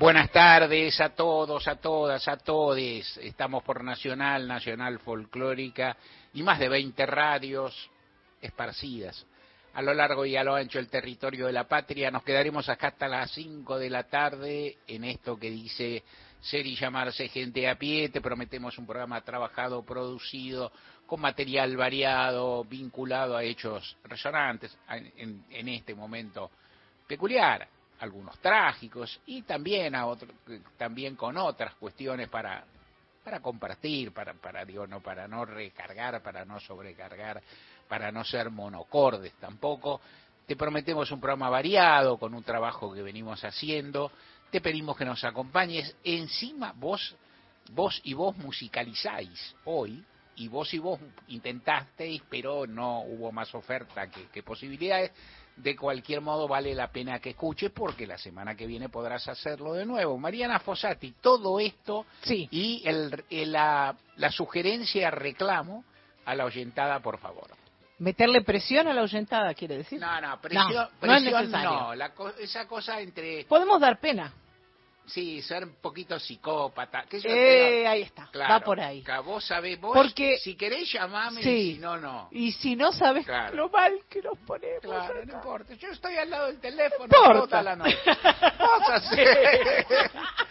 Buenas tardes a todos, a todas, a todes. Estamos por Nacional, Nacional Folclórica y más de 20 radios esparcidas a lo largo y a lo ancho del territorio de la patria. Nos quedaremos acá hasta las 5 de la tarde en esto que dice ser y llamarse gente a pie. Te prometemos un programa trabajado, producido, con material variado, vinculado a hechos resonantes en, en este momento peculiar, algunos trágicos y también a otro, también con otras cuestiones para para compartir, para para digo no para no recargar, para no sobrecargar, para no ser monocordes tampoco. Te prometemos un programa variado con un trabajo que venimos haciendo. Te pedimos que nos acompañes. Encima vos vos y vos musicalizáis hoy y vos y vos intentasteis, pero no hubo más oferta que, que posibilidades de cualquier modo vale la pena que escuches porque la semana que viene podrás hacerlo de nuevo. Mariana Fossati, todo esto sí. y el, el, la, la sugerencia reclamo a la oyentada, por favor. Meterle presión a la oyentada, quiere decir. No, no, presión no, presión, no, es necesario. no la, esa cosa entre... Podemos dar pena. Sí, ser un poquito psicópata. ¿Qué eh, ahí está, claro, va por ahí. Que vos sabés, vos, Porque, si querés llamame, sí, y si no, no. Y si no sabes claro. lo mal que nos ponemos. Claro, acá. no importa. Yo estoy al lado del teléfono importa. toda la noche. Vos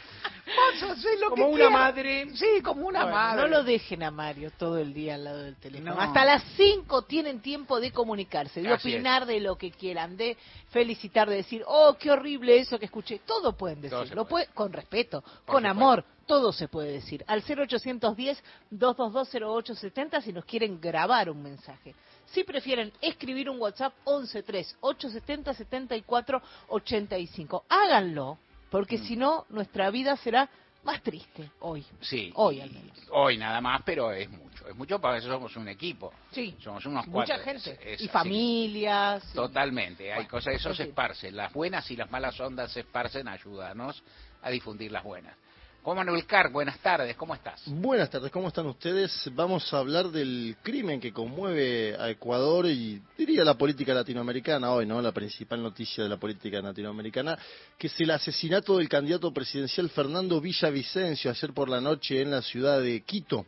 vos hacés lo como que una quieras. madre. Sí, como una Bueno, madre. No lo dejen a Mario todo el día al lado del teléfono. No. Hasta las 5 tienen tiempo de comunicarse, de Así opinar de lo que quieran, de felicitar, de decir, oh, qué horrible eso que escuché. Todo pueden Todo decir, lo puede. puede, con respeto, Por con supuesto. amor, todo se puede decir. Al 0810-222-0870 si nos quieren grabar un mensaje. Si prefieren escribir un WhatsApp, 1138707485. Háganlo, porque Mm. si no, nuestra vida será más triste hoy. Sí. Hoy al menos. Hoy nada más, pero es mucho. Es mucho para eso somos un equipo. Sí. Somos unos Mucha cuatro. gente. Es- es y familias. Totalmente, hay cosas, eso se esparce. Las buenas y las malas ondas se esparcen, ayúdanos a difundir las buenas. Juan Manuel Carr, buenas tardes, ¿cómo estás? Buenas tardes, ¿cómo están ustedes? Vamos a hablar del crimen que conmueve a Ecuador y diría la política latinoamericana hoy, ¿no? La principal noticia de la política latinoamericana, que es el asesinato del candidato presidencial Fernando Villavicencio ayer por la noche en la ciudad de Quito.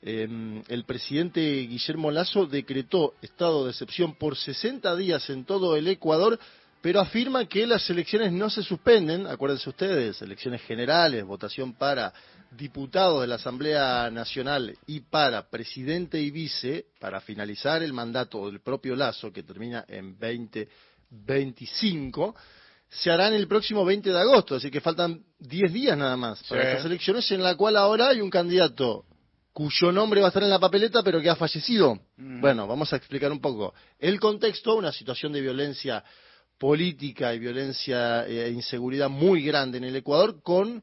Eh, el presidente Guillermo Lazo decretó estado de excepción por 60 días en todo el Ecuador, pero afirma que las elecciones no se suspenden, acuérdense ustedes, elecciones generales, votación para diputados de la Asamblea Nacional y para presidente y vice, para finalizar el mandato del propio Lazo, que termina en 2025, se harán el próximo 20 de agosto, así que faltan 10 días nada más para Sí. estas elecciones, en la cual ahora hay un candidato cuyo nombre va a estar en la papeleta, pero que ha fallecido. Mm. Bueno, vamos a explicar un poco. El contexto, una situación de violencia política y violencia e inseguridad muy grande en el Ecuador con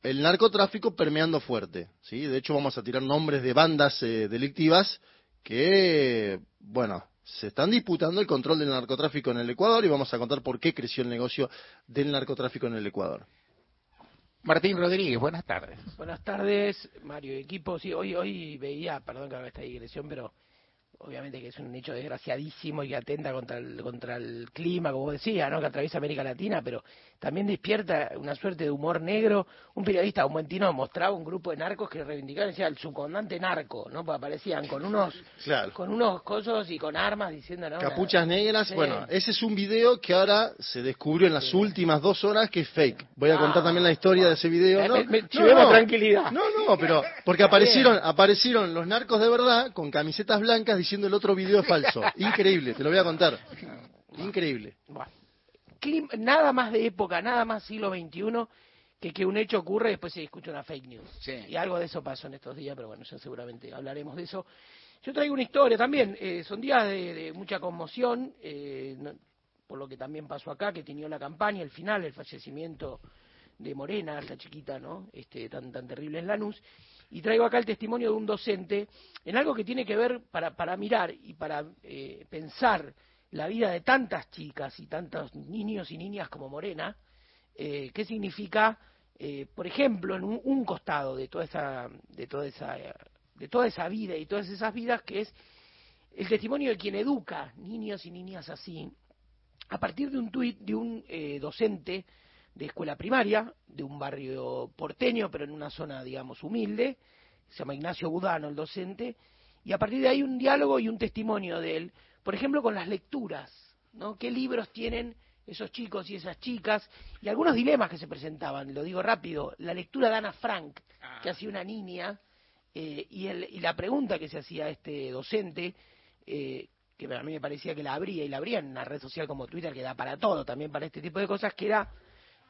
el narcotráfico permeando fuerte. ¿sí? De hecho, vamos a tirar nombres de bandas eh, delictivas que, bueno, se están disputando el control del narcotráfico en el Ecuador y vamos a contar por qué creció el negocio del narcotráfico en el Ecuador. Martín Rodríguez, buenas tardes. Buenas tardes, Mario y equipo. Sí, hoy, hoy veía, perdón que haga esta digresión, pero obviamente que es un hecho desgraciadísimo y que atenta contra el, contra el clima, como decía, ¿no? que atraviesa América Latina, pero también despierta una suerte de humor negro. Un periodista, un buen tino, mostraba un grupo de narcos que reivindicaban, decía, el subcomandante narco, ¿no? Pues aparecían con unos, Claro. con unos cosos y con armas diciendo, ¿no? Capuchas negras, Sí. bueno, ese es un video que ahora se descubrió en las últimas dos horas que es fake. Voy a contar Ah, también la historia de ese video. Me- No, me- no, llevemos no. tranquilidad. No, no, pero porque aparecieron, aparecieron los narcos de verdad con camisetas blancas diciendo el otro video es falso. Increíble, te lo voy a contar. Increíble. Bueno, nada más de época, nada más siglo XXI que que un hecho ocurre y después se escucha una fake news. Sí. Y algo de eso pasó en estos días, pero bueno, ya seguramente hablaremos de eso. Yo traigo una historia también, eh, son días de, de mucha conmoción, eh, no- por lo que también pasó acá, que tenía la campaña, el final, el fallecimiento de Morena, esta chiquita, ¿no? Este, tan, tan terrible en Lanús. Y traigo acá el testimonio de un docente en algo que tiene que ver para, para mirar y para eh, pensar la vida de tantas chicas y tantos niños y niñas como Morena, eh, qué significa, eh, por ejemplo, en un, costado de toda esa, de toda esa, de toda esa vida y todas esas vidas, que es el testimonio de quien educa niños y niñas así, a partir de un tuit de un eh, docente de escuela primaria, de un barrio porteño, pero en una zona, digamos, humilde. Se llama Ignacio Budano, el docente. Y a partir de ahí un diálogo y un testimonio de él, por ejemplo, con las lecturas, ¿no? ¿Qué libros tienen esos chicos y esas chicas? Y algunos dilemas que se presentaban, lo digo rápido. La lectura de Ana Frank, que hacía una niña, eh, y, el, y, la pregunta que se hacía a este docente, eh, que a mí me parecía que la abría, y la abría en una red social como Twitter, que da para todo, también para este tipo de cosas, que era,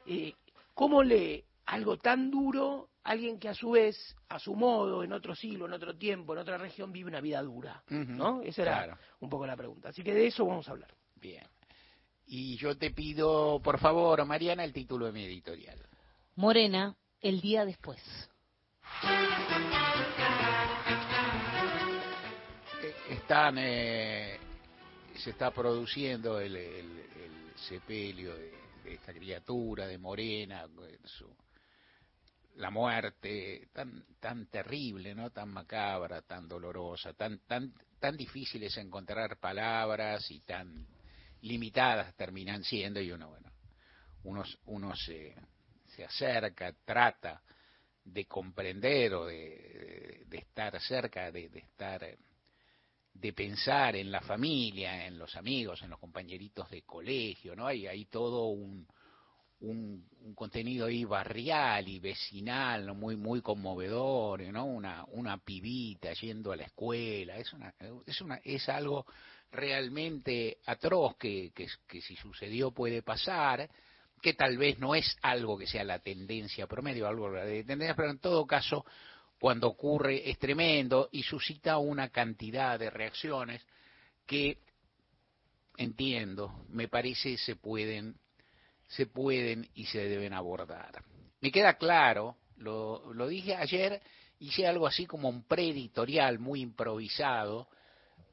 eh, ¿cómo lee algo tan duro alguien que a su vez, a su modo, en otro siglo, en otro tiempo, en otra región, vive una vida dura? ¿No? Esa era un poco la pregunta. Así que de eso vamos a hablar. Bien. Y yo te pido, por favor, Mariana, el título de mi editorial. Morena, el día después. Están, eh, se está produciendo el, sepelio de, esta criatura, de Morena, su, la muerte tan, tan terrible, ¿no? tan macabra, tan dolorosa, tan, tan, tan difícil es encontrar palabras y tan limitadas terminan siendo y uno, bueno, uno, uno se, se acerca, trata de comprender o de, de, estar cerca, de, de, estar, de pensar en la familia, en los amigos, en los compañeritos de colegio, ¿no? Hay, hay todo un, un, un contenido ahí barrial y vecinal, ¿no? muy, muy conmovedor, ¿no? Una, una pibita yendo a la escuela, es una, es una, es algo realmente atroz que, que, que si sucedió puede pasar, que tal vez no es algo que sea la tendencia promedio, algo de tendencia, pero en todo caso, cuando ocurre es tremendo y suscita una cantidad de reacciones que entiendo, me parece se pueden se pueden y se deben abordar. Me queda claro, lo, dije ayer, hice algo así como un preeditorial muy improvisado,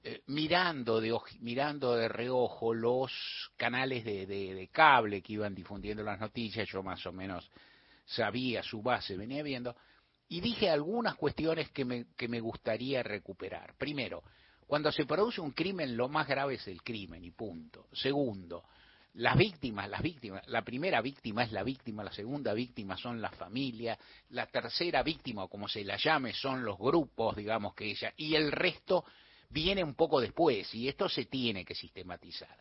eh, mirando de mirando de reojo los canales de, de, cable que iban difundiendo las noticias, yo más o menos sabía su base, venía viendo, y dije algunas cuestiones que me, que me gustaría recuperar. Primero, cuando se produce un crimen, lo más grave es el crimen, y punto. Segundo, las víctimas, las víctimas, la primera víctima es la víctima, la segunda víctima son las familias, la tercera víctima, o como se la llame, son los grupos, digamos que ella, y el resto viene un poco después y esto se tiene que sistematizar.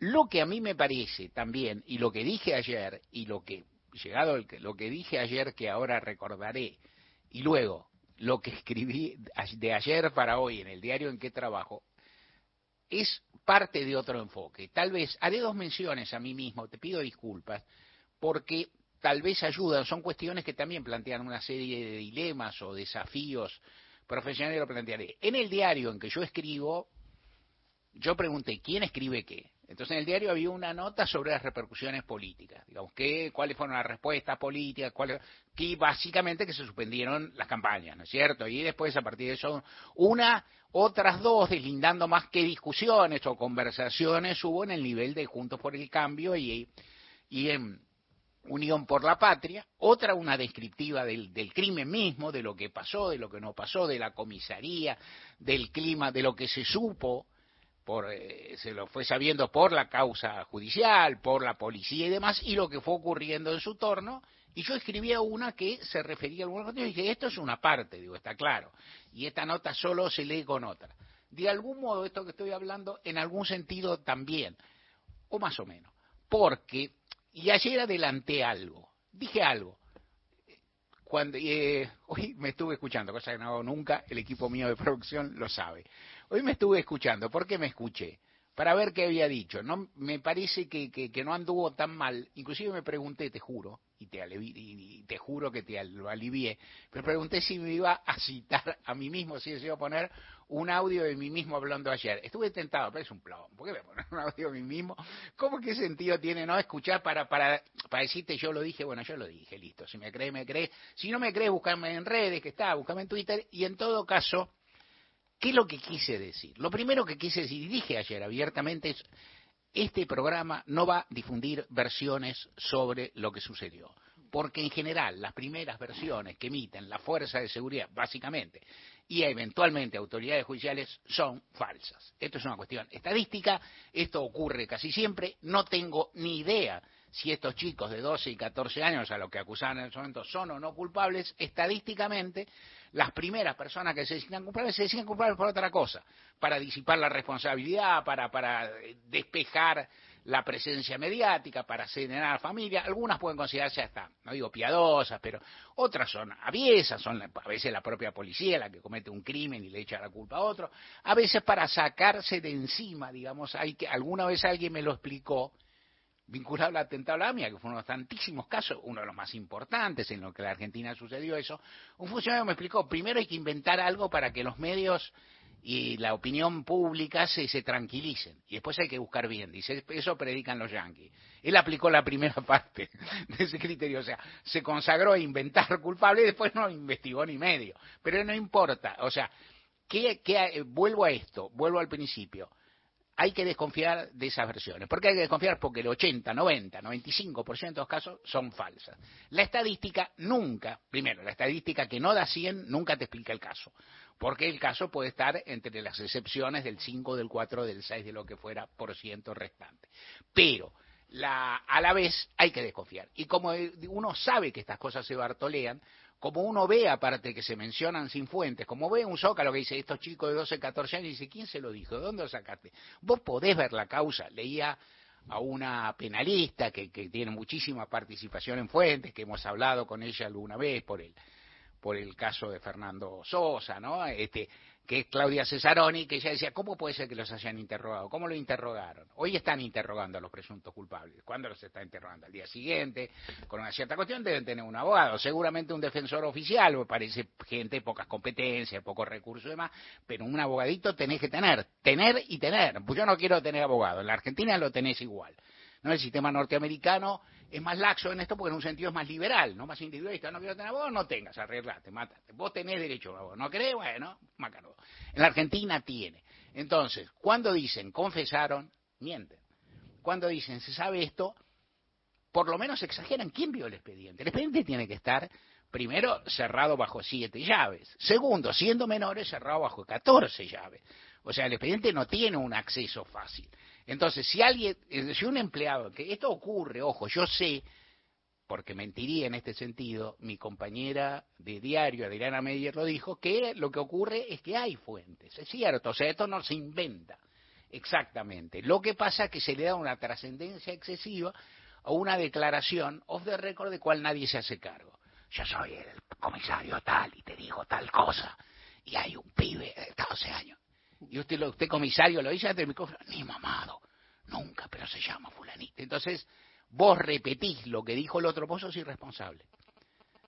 Lo que a mí me parece también, y lo que dije ayer, y lo que, llegado el, lo que dije ayer que ahora recordaré, y luego lo que escribí de ayer para hoy en el diario en que trabajo, es parte de otro enfoque. Tal vez haré dos menciones a mí mismo, te pido disculpas, porque tal vez ayudan, son cuestiones que también plantean una serie de dilemas o desafíos profesional lo plantearé. En el diario en que yo escribo, yo pregunté quién escribe qué. Entonces en el diario había una nota sobre las repercusiones políticas, digamos, qué, cuáles fueron las respuestas políticas, cuáles, que básicamente que se suspendieron las campañas, ¿no es cierto? Y después a partir de eso, una, otras dos, deslindando más que discusiones o conversaciones hubo en el nivel de Juntos por el Cambio y, y en Unión por la Patria, otra una descriptiva del, del, crimen mismo, de lo que pasó, de lo que no pasó, de la comisaría, del clima, de lo que se supo, por, eh, se lo fue sabiendo por la causa judicial, por la policía y demás, y lo que fue ocurriendo en su torno, y yo escribía una que se refería a alguna cosa, y dije, esto es una parte, digo, está claro, y esta nota solo se lee con otra. De algún modo, esto que estoy hablando, en algún sentido también, o más o menos, porque y ayer adelanté algo, dije algo. Cuando, eh, hoy me estuve escuchando, cosa que no hago nunca, el equipo mío de producción lo sabe. Hoy me estuve escuchando, ¿por qué me escuché? Para ver qué había dicho. No, me parece que, que, no anduvo tan mal. Inclusive me pregunté, te juro, y te, y te juro que te lo alivié, pero pregunté si me iba a citar a mí mismo, si se iba a poner un audio de mí mismo hablando ayer. Estuve tentado, pero es un plomo. ¿Por qué me poner un audio de mí mismo? ¿Cómo qué sentido tiene no escuchar para, para, para decirte yo lo dije? Bueno, yo lo dije, listo. Si me crees, me crees. Si no me crees, búscame en redes, que está, búscame en Twitter. Y en todo caso, ¿qué es lo que quise decir? Lo primero que quise decir, y dije ayer abiertamente, es este programa no va a difundir versiones sobre lo que sucedió porque en general las primeras versiones que emiten la fuerza de seguridad, básicamente, y eventualmente autoridades judiciales, son falsas. Esto es una cuestión estadística, esto ocurre casi siempre, no tengo ni idea si estos chicos de 12 y 14 años, a los que acusaban en ese momento, son o no culpables, estadísticamente las primeras personas que se decían culpables se decían culpables por otra cosa, para disipar la responsabilidad, para, para eh, despejar la presencia mediática, para serenar a la familia. Algunas pueden considerarse hasta, no digo piadosas, pero otras son aviesas, son a veces la propia policía la que comete un crimen y le echa la culpa a otro. A veces para sacarse de encima, digamos, hay que, alguna vez alguien me lo explicó, vinculado al atentado a la AMIA, que fue uno de los tantísimos casos, uno de los más importantes en lo que la Argentina sucedió eso, un funcionario me explicó, primero hay que inventar algo para que los medios y la opinión pública se, se tranquilicen, y después hay que buscar bien, dice, eso predican los yanquis. Él aplicó la primera parte de ese criterio, o sea, se consagró a inventar culpable y después no investigó ni medio, pero no importa, o sea, ¿qué, qué, vuelvo a esto, vuelvo al principio hay que desconfiar de esas versiones. ¿Por qué hay que desconfiar? Porque el 80, 90, 95% de los casos son falsas. La estadística nunca, primero, la estadística que no da 100 nunca te explica el caso. Porque el caso puede estar entre las excepciones del 5, del 4, del 6, de lo que fuera por ciento restante. Pero la, a la vez hay que desconfiar. Y como uno sabe que estas cosas se bartolean, como uno ve, aparte que se mencionan sin fuentes, como ve un zócalo que dice estos chicos de 12, 14 años, y dice, ¿quién se lo dijo? ¿De dónde lo sacaste? Vos podés ver la causa. Leía a una penalista que, que tiene muchísima participación en fuentes, que hemos hablado con ella alguna vez por el, por el caso de Fernando Sosa, ¿no? Este, que es Claudia Cesaroni, que ella decía, ¿cómo puede ser que los hayan interrogado? ¿Cómo lo interrogaron? Hoy están interrogando a los presuntos culpables. ¿Cuándo los está interrogando? Al día siguiente, con una cierta cuestión, deben tener un abogado, seguramente un defensor oficial, me parece gente pocas competencias, pocos recursos y demás, pero un abogadito tenés que tener, tener y tener. Pues yo no quiero tener abogado, en la Argentina lo tenés igual. ¿No? El sistema norteamericano es más laxo en esto porque en un sentido es más liberal, no más individualista. No quiero tener abogado, no tengas, arreglate, mátate. Vos tenés derecho a abogado. ¿No crees? Bueno, mácalo. En la Argentina tiene. Entonces, cuando dicen confesaron, mienten. Cuando dicen se sabe esto, por lo menos exageran. ¿Quién vio el expediente? El expediente tiene que estar, primero, cerrado bajo siete llaves. Segundo, siendo menores, cerrado bajo catorce llaves. O sea, el expediente no tiene un acceso fácil. Entonces, si alguien, eh, si un empleado, que esto ocurre, ojo, yo sé, porque mentiría en este sentido, mi compañera de diario, Adriana Meyer, lo dijo, que lo que ocurre es que hay fuentes, es cierto, o sea, esto no se inventa exactamente. Lo que pasa es que se le da una trascendencia excesiva a una declaración off the record de cual nadie se hace cargo. Yo soy el comisario tal y te digo tal cosa, y hay un pibe de 12 años y usted, usted comisario, lo dice ante el micrófono, ni mamado, nunca, pero se llama fulanito. Entonces, vos repetís lo que dijo el otro, vos sos irresponsable.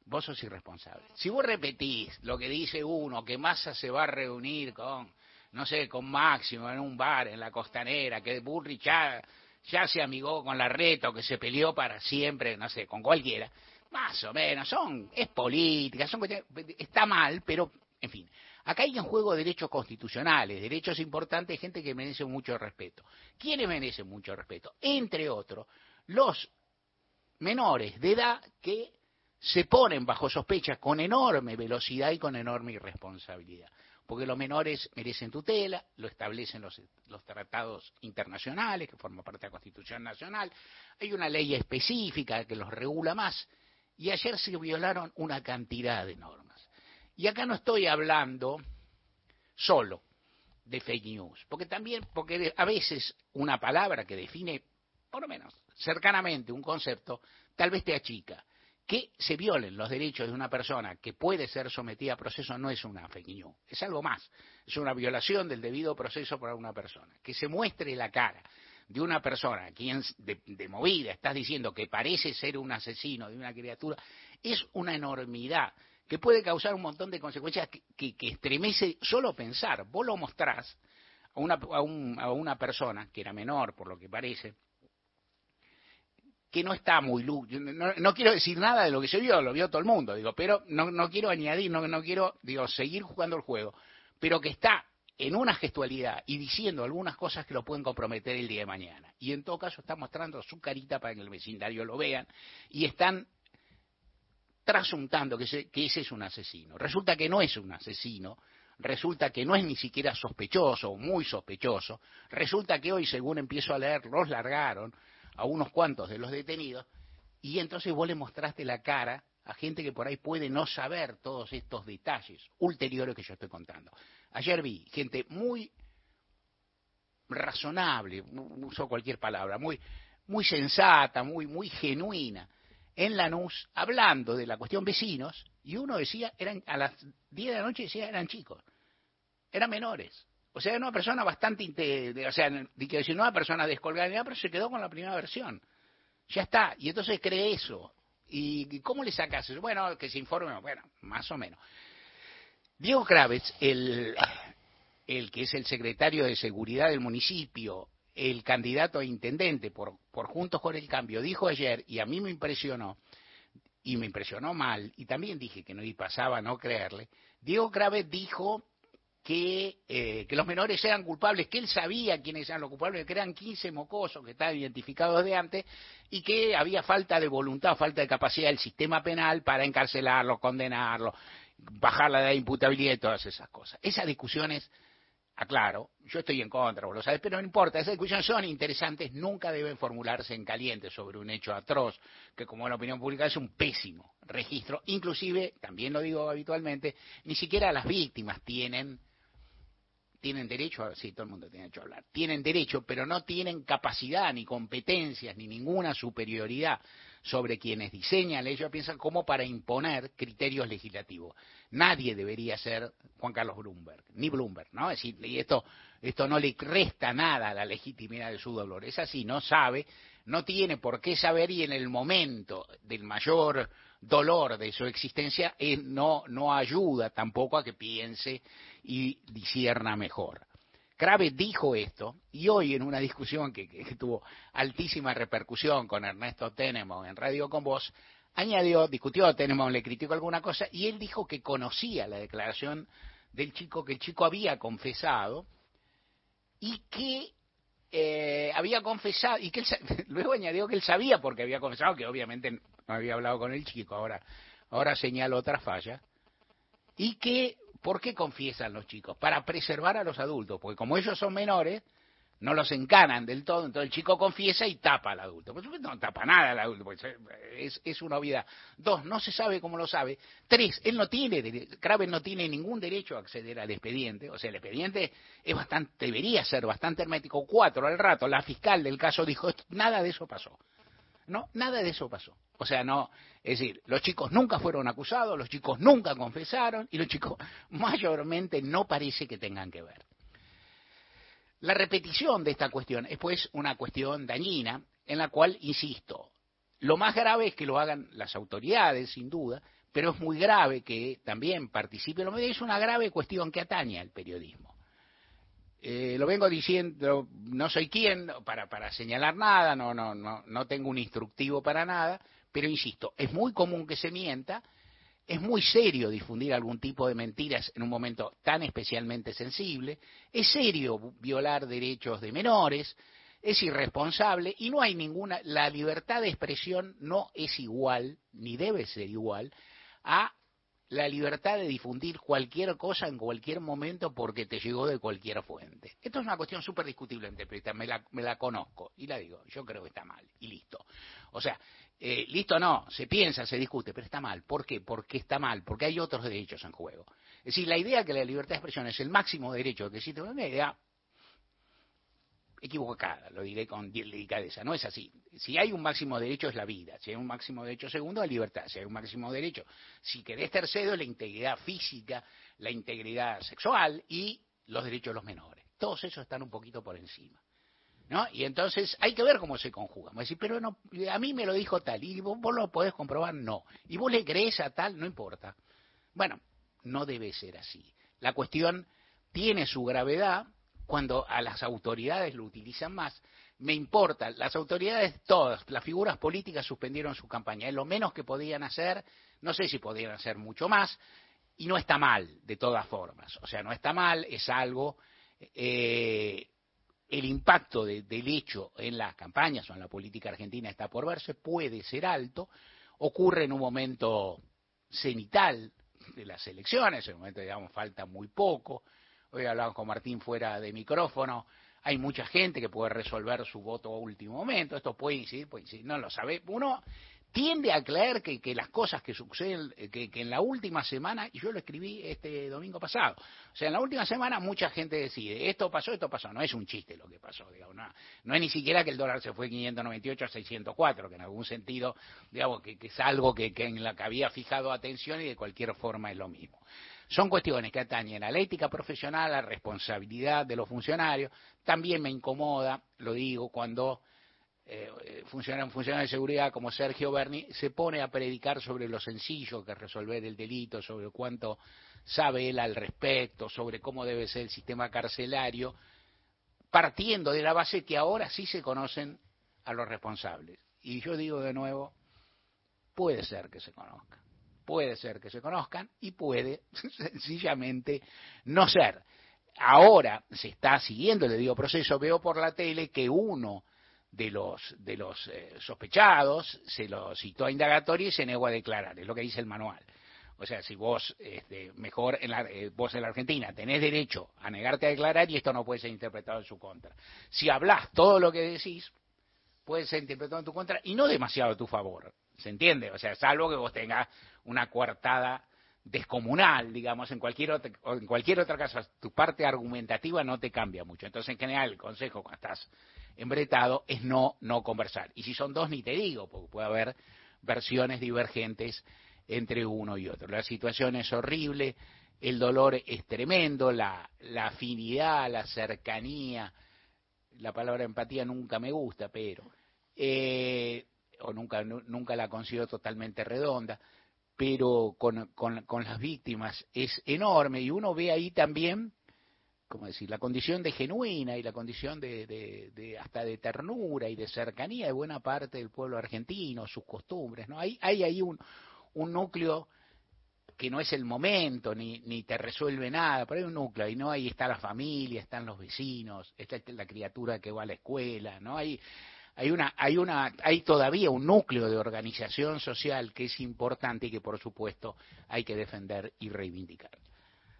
Vos sos irresponsable. Si vos repetís lo que dice uno, que Massa se va a reunir con, no sé, con Máximo en un bar en la costanera, que Burri ya, ya se amigó con la reta o que se peleó para siempre, no sé, con cualquiera, más o menos, son, es política, son, está mal, pero, en fin, Acá hay en juego derechos constitucionales, derechos importantes, gente que merece mucho respeto. ¿Quiénes merecen mucho respeto? Entre otros, los menores de edad que se ponen bajo sospecha con enorme velocidad y con enorme irresponsabilidad. Porque los menores merecen tutela, lo establecen los, tratados internacionales, que forman parte de la Constitución Nacional. Hay una ley específica que los regula más. Y ayer se violaron una cantidad de normas. Y acá no estoy hablando solo de fake news, porque también, porque a veces una palabra que define, por lo menos cercanamente, un concepto, tal vez te achica. Que se violen los derechos de una persona que puede ser sometida a proceso no es una fake news, es algo más, es una violación del debido proceso para una persona. Que se muestre la cara de una persona quien de, de, movida estás diciendo que parece ser un asesino de una criatura, es una enormidad que puede causar un montón de consecuencias que, que, estremece solo pensar. Vos lo mostrás a una, a, un, a una persona, que era menor por lo que parece, que no está muy. No, no, quiero decir nada de lo que se vio, lo vio todo el mundo, digo, pero no, no quiero añadir, no, no quiero, digo, seguir jugando el juego, pero que está en una gestualidad y diciendo algunas cosas que lo pueden comprometer el día de mañana. Y en todo caso está mostrando su carita para que el vecindario lo vean y están trasuntando que, que ese es un asesino. Resulta que no es un asesino, resulta que no es ni siquiera sospechoso o muy sospechoso, resulta que hoy, según empiezo a leer, los largaron a unos cuantos de los detenidos, y entonces vos le mostraste la cara a gente que por ahí puede no saber todos estos detalles ulteriores que yo estoy contando. Ayer vi gente muy razonable, uso cualquier palabra, muy, muy sensata, muy, muy genuina, en Lanús, hablando de la cuestión vecinos, y uno decía, eran a las 10 de la noche decía, eran chicos, eran menores. O sea, era una persona bastante, o sea, que decir, no una persona descolgada, pero se quedó con la primera versión. Ya está, y entonces cree eso. ¿Y cómo le sacas eso? Bueno, que se informe, bueno, más o menos. Diego Cravez, el, el que es el secretario de Seguridad del municipio, el candidato a intendente por, por Juntos con el Cambio, dijo ayer, y a mí me impresionó, y me impresionó mal, y también dije que no y pasaba a no creerle, Diego Cravez dijo que, eh, que los menores eran culpables, que él sabía quiénes eran los culpables, que eran 15 mocosos que estaban identificados de antes y que había falta de voluntad, falta de capacidad del sistema penal para encarcelarlos, condenarlos, bajar la edad de imputabilidad y todas esas cosas. Esas discusiones, aclaro, yo estoy en contra, vos lo sabes, pero no importa, esas discusiones son interesantes, nunca deben formularse en caliente sobre un hecho atroz, que como la opinión pública es un pésimo registro, inclusive, también lo digo habitualmente, ni siquiera las víctimas tienen tienen derecho, a, sí, todo el mundo tiene derecho a hablar, tienen derecho, pero no tienen capacidad, ni competencias, ni ninguna superioridad sobre quienes diseñan leyes piensan como para imponer criterios legislativos. Nadie debería ser Juan Carlos Bloomberg, ni Bloomberg, ¿no? Es decir, y esto, esto no le resta nada a la legitimidad de su dolor. Es así, no sabe, no tiene por qué saber y en el momento del mayor dolor de su existencia no, no ayuda tampoco a que piense y disierna mejor. Crave dijo esto y hoy en una discusión que, tuvo altísima repercusión con Ernesto Tenemo en Radio con Voz, añadió, discutió, Tenemo le criticó alguna cosa y él dijo que conocía la declaración del chico, que el chico había confesado y que eh, había confesado, y que él, luego añadió que él sabía porque había confesado, que obviamente no había hablado con el chico, ahora, ahora otra falla, y que ¿Por qué confiesan los chicos? Para preservar a los adultos, porque como ellos son menores, no los encanan del todo, entonces el chico confiesa y tapa al adulto. Por supuesto, no tapa nada al adulto, porque es, es una obviedad. Dos, no se sabe cómo lo sabe. Tres, él no tiene, Craven no tiene ningún derecho a acceder al expediente, o sea, el expediente es bastante, debería ser bastante hermético. Cuatro, al rato, la fiscal del caso dijo, nada de eso pasó. No, nada de eso pasó. O sea, no, es decir, los chicos nunca fueron acusados, los chicos nunca confesaron y los chicos mayormente no parece que tengan que ver. La repetición de esta cuestión es pues una cuestión dañina en la cual, insisto, lo más grave es que lo hagan las autoridades, sin duda, pero es muy grave que también participen los medios. Es una grave cuestión que atañe al periodismo. Eh, lo vengo diciendo, no soy quien para, para señalar nada, no, no, no, no tengo un instructivo para nada, pero insisto, es muy común que se mienta, es muy serio difundir algún tipo de mentiras en un momento tan especialmente sensible, es serio violar derechos de menores, es irresponsable y no hay ninguna, la libertad de expresión no es igual, ni debe ser igual, a la libertad de difundir cualquier cosa en cualquier momento porque te llegó de cualquier fuente. Esto es una cuestión súper discutible entre periodistas, me la, me la conozco y la digo, yo creo que está mal y listo. O sea, eh, listo no, se piensa, se discute, pero está mal. ¿Por qué? Porque está mal, porque hay otros derechos en juego. Es decir, la idea de que la libertad de expresión es el máximo derecho que existe, es una idea equivocada, lo diré con delicadeza, no es así. Si hay un máximo derecho es la vida, si hay un máximo derecho segundo es libertad, si hay un máximo derecho, si querés tercero es la integridad física, la integridad sexual y los derechos de los menores. Todos esos están un poquito por encima. ¿No? Y entonces hay que ver cómo se conjugan. Decir, pero no, a mí me lo dijo tal, y vos, vos lo podés comprobar, no. Y vos le crees a tal, no importa. Bueno, no debe ser así. La cuestión tiene su gravedad, cuando a las autoridades lo utilizan más, me importa, las autoridades todas, las figuras políticas suspendieron su campaña, es lo menos que podían hacer, no sé si podían hacer mucho más, y no está mal, de todas formas, o sea, no está mal, es algo, eh, el impacto del hecho en las campañas o en la política argentina está por verse, puede ser alto, ocurre en un momento cenital de las elecciones, en un momento, digamos, falta muy poco, hoy hablamos con Martín fuera de micrófono, hay mucha gente que puede resolver su voto a último momento, esto puede incidir, puede incidir, no lo sabe. Uno tiende a creer que, que las cosas que suceden, eh, que, que, en la última semana, y yo lo escribí este domingo pasado, o sea, en la última semana mucha gente decide, esto pasó, esto pasó, no es un chiste lo que pasó, digamos, no, es ni siquiera que el dólar se fue de 598 a 604, que en algún sentido, digamos, que, que es algo que, que en la que había fijado atención y de cualquier forma es lo mismo. Son cuestiones que atañen a la ética profesional, a la responsabilidad de los funcionarios. También me incomoda, lo digo, cuando eh, de seguridad como Sergio Berni se pone a predicar sobre lo sencillo que es resolver el delito, sobre cuánto sabe él al respecto, sobre cómo debe ser el sistema carcelario, partiendo de la base que ahora sí se conocen a los responsables. Y yo digo de nuevo, puede ser que se conozcan puede ser que se conozcan y puede sencillamente no ser. Ahora se está siguiendo el debido proceso, veo por la tele que uno de los, de los eh, sospechados se lo citó a indagatoria y se negó a declarar, es lo que dice el manual. O sea, si vos, este, mejor, en la, eh, vos en la Argentina tenés derecho a negarte a declarar y esto no puede ser interpretado en su contra. Si hablas todo lo que decís, puede ser interpretado en tu contra y no demasiado a tu favor. ¿Se entiende? O sea, salvo que vos tengas una coartada descomunal, digamos, en cualquier, otra, en cualquier otra caso, tu parte argumentativa no te cambia mucho. Entonces, en general, el consejo cuando estás embretado es no, no conversar. Y si son dos, ni te digo, porque puede haber versiones divergentes entre uno y otro. La situación es horrible, el dolor es tremendo, la, la afinidad, la cercanía, la palabra empatía nunca me gusta, pero, eh, o nunca, nunca la considero totalmente redonda pero con, con, las víctimas es enorme y uno ve ahí también, como decir, la condición de genuina y la condición de, de, de, hasta de ternura y de cercanía de buena parte del pueblo argentino, sus costumbres, ¿no? Hay, hay ahí un, un núcleo que no es el momento ni, ni te resuelve nada, pero hay un núcleo, y no ahí está la familia, están los vecinos, está la criatura que va a la escuela, ¿no? Hay, hay una, hay una, hay todavía un núcleo de organización social que es importante y que por supuesto hay que defender y reivindicar.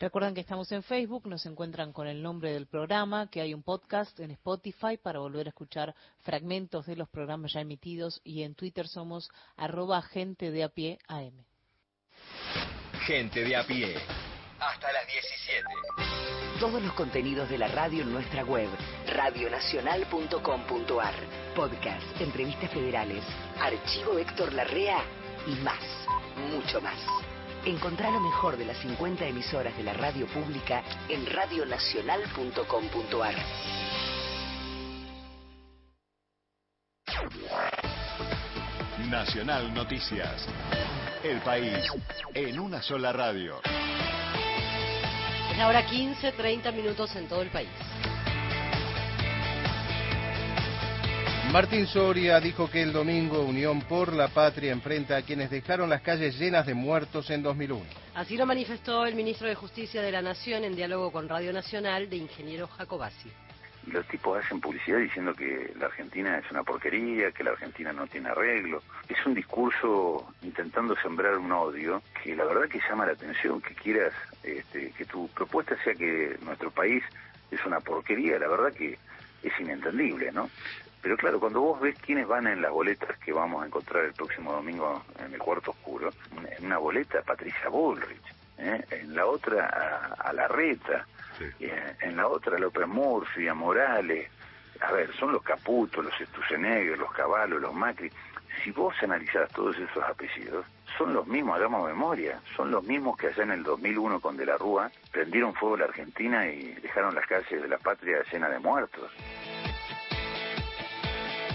Recuerden que estamos en Facebook, nos encuentran con el nombre del programa, que hay un podcast en Spotify para volver a escuchar fragmentos de los programas ya emitidos y en Twitter somos arroba gente de a pie AM. Gente de a pie. Hasta las 17 todos los contenidos de la radio en nuestra web, radionacional.com.ar. Podcast, entrevistas federales, archivo Héctor Larrea y más, mucho más. Encontrá lo mejor de las 50 emisoras de la radio pública en radionacional.com.ar. Nacional Noticias. El país en una sola radio ahora 15, 30 minutos en todo el país. Martín Soria dijo que el domingo Unión por la Patria enfrenta a quienes dejaron las calles llenas de muertos en 2001. Así lo manifestó el ministro de Justicia de la Nación en diálogo con Radio Nacional de ingeniero Jacobasi los tipos hacen publicidad diciendo que la Argentina es una porquería, que la Argentina no tiene arreglo. Es un discurso intentando sembrar un odio que la verdad que llama la atención, que quieras este, que tu propuesta sea que nuestro país es una porquería, la verdad que es inentendible, ¿no? Pero claro, cuando vos ves quiénes van en las boletas que vamos a encontrar el próximo domingo en el cuarto oscuro, en una boleta Patricia Bullrich, ¿eh? en la otra a, a la reta, en, la otra López Murphy, a Morales. A ver, son los Caputos, los Estucenegros, los Caballos, los Macri. Si vos analizás todos esos apellidos, son los mismos, hagamos memoria, son los mismos que allá en el 2001 con De la Rúa prendieron fuego a la Argentina y dejaron las calles de la patria llenas de muertos.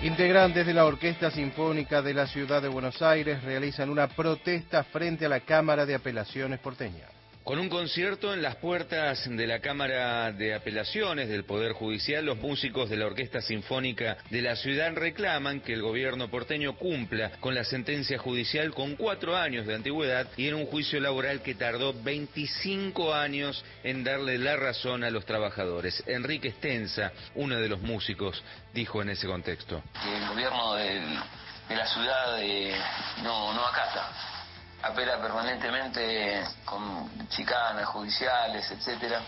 Integrantes de la Orquesta Sinfónica de la Ciudad de Buenos Aires realizan una protesta frente a la Cámara de Apelaciones porteña. Con un concierto en las puertas de la Cámara de Apelaciones del Poder Judicial, los músicos de la Orquesta Sinfónica de la ciudad reclaman que el gobierno porteño cumpla con la sentencia judicial con cuatro años de antigüedad y en un juicio laboral que tardó 25 años en darle la razón a los trabajadores. Enrique Estenza, uno de los músicos, dijo en ese contexto. El gobierno de, la ciudad eh, no, no acata apela permanentemente con chicanas judiciales, etcétera,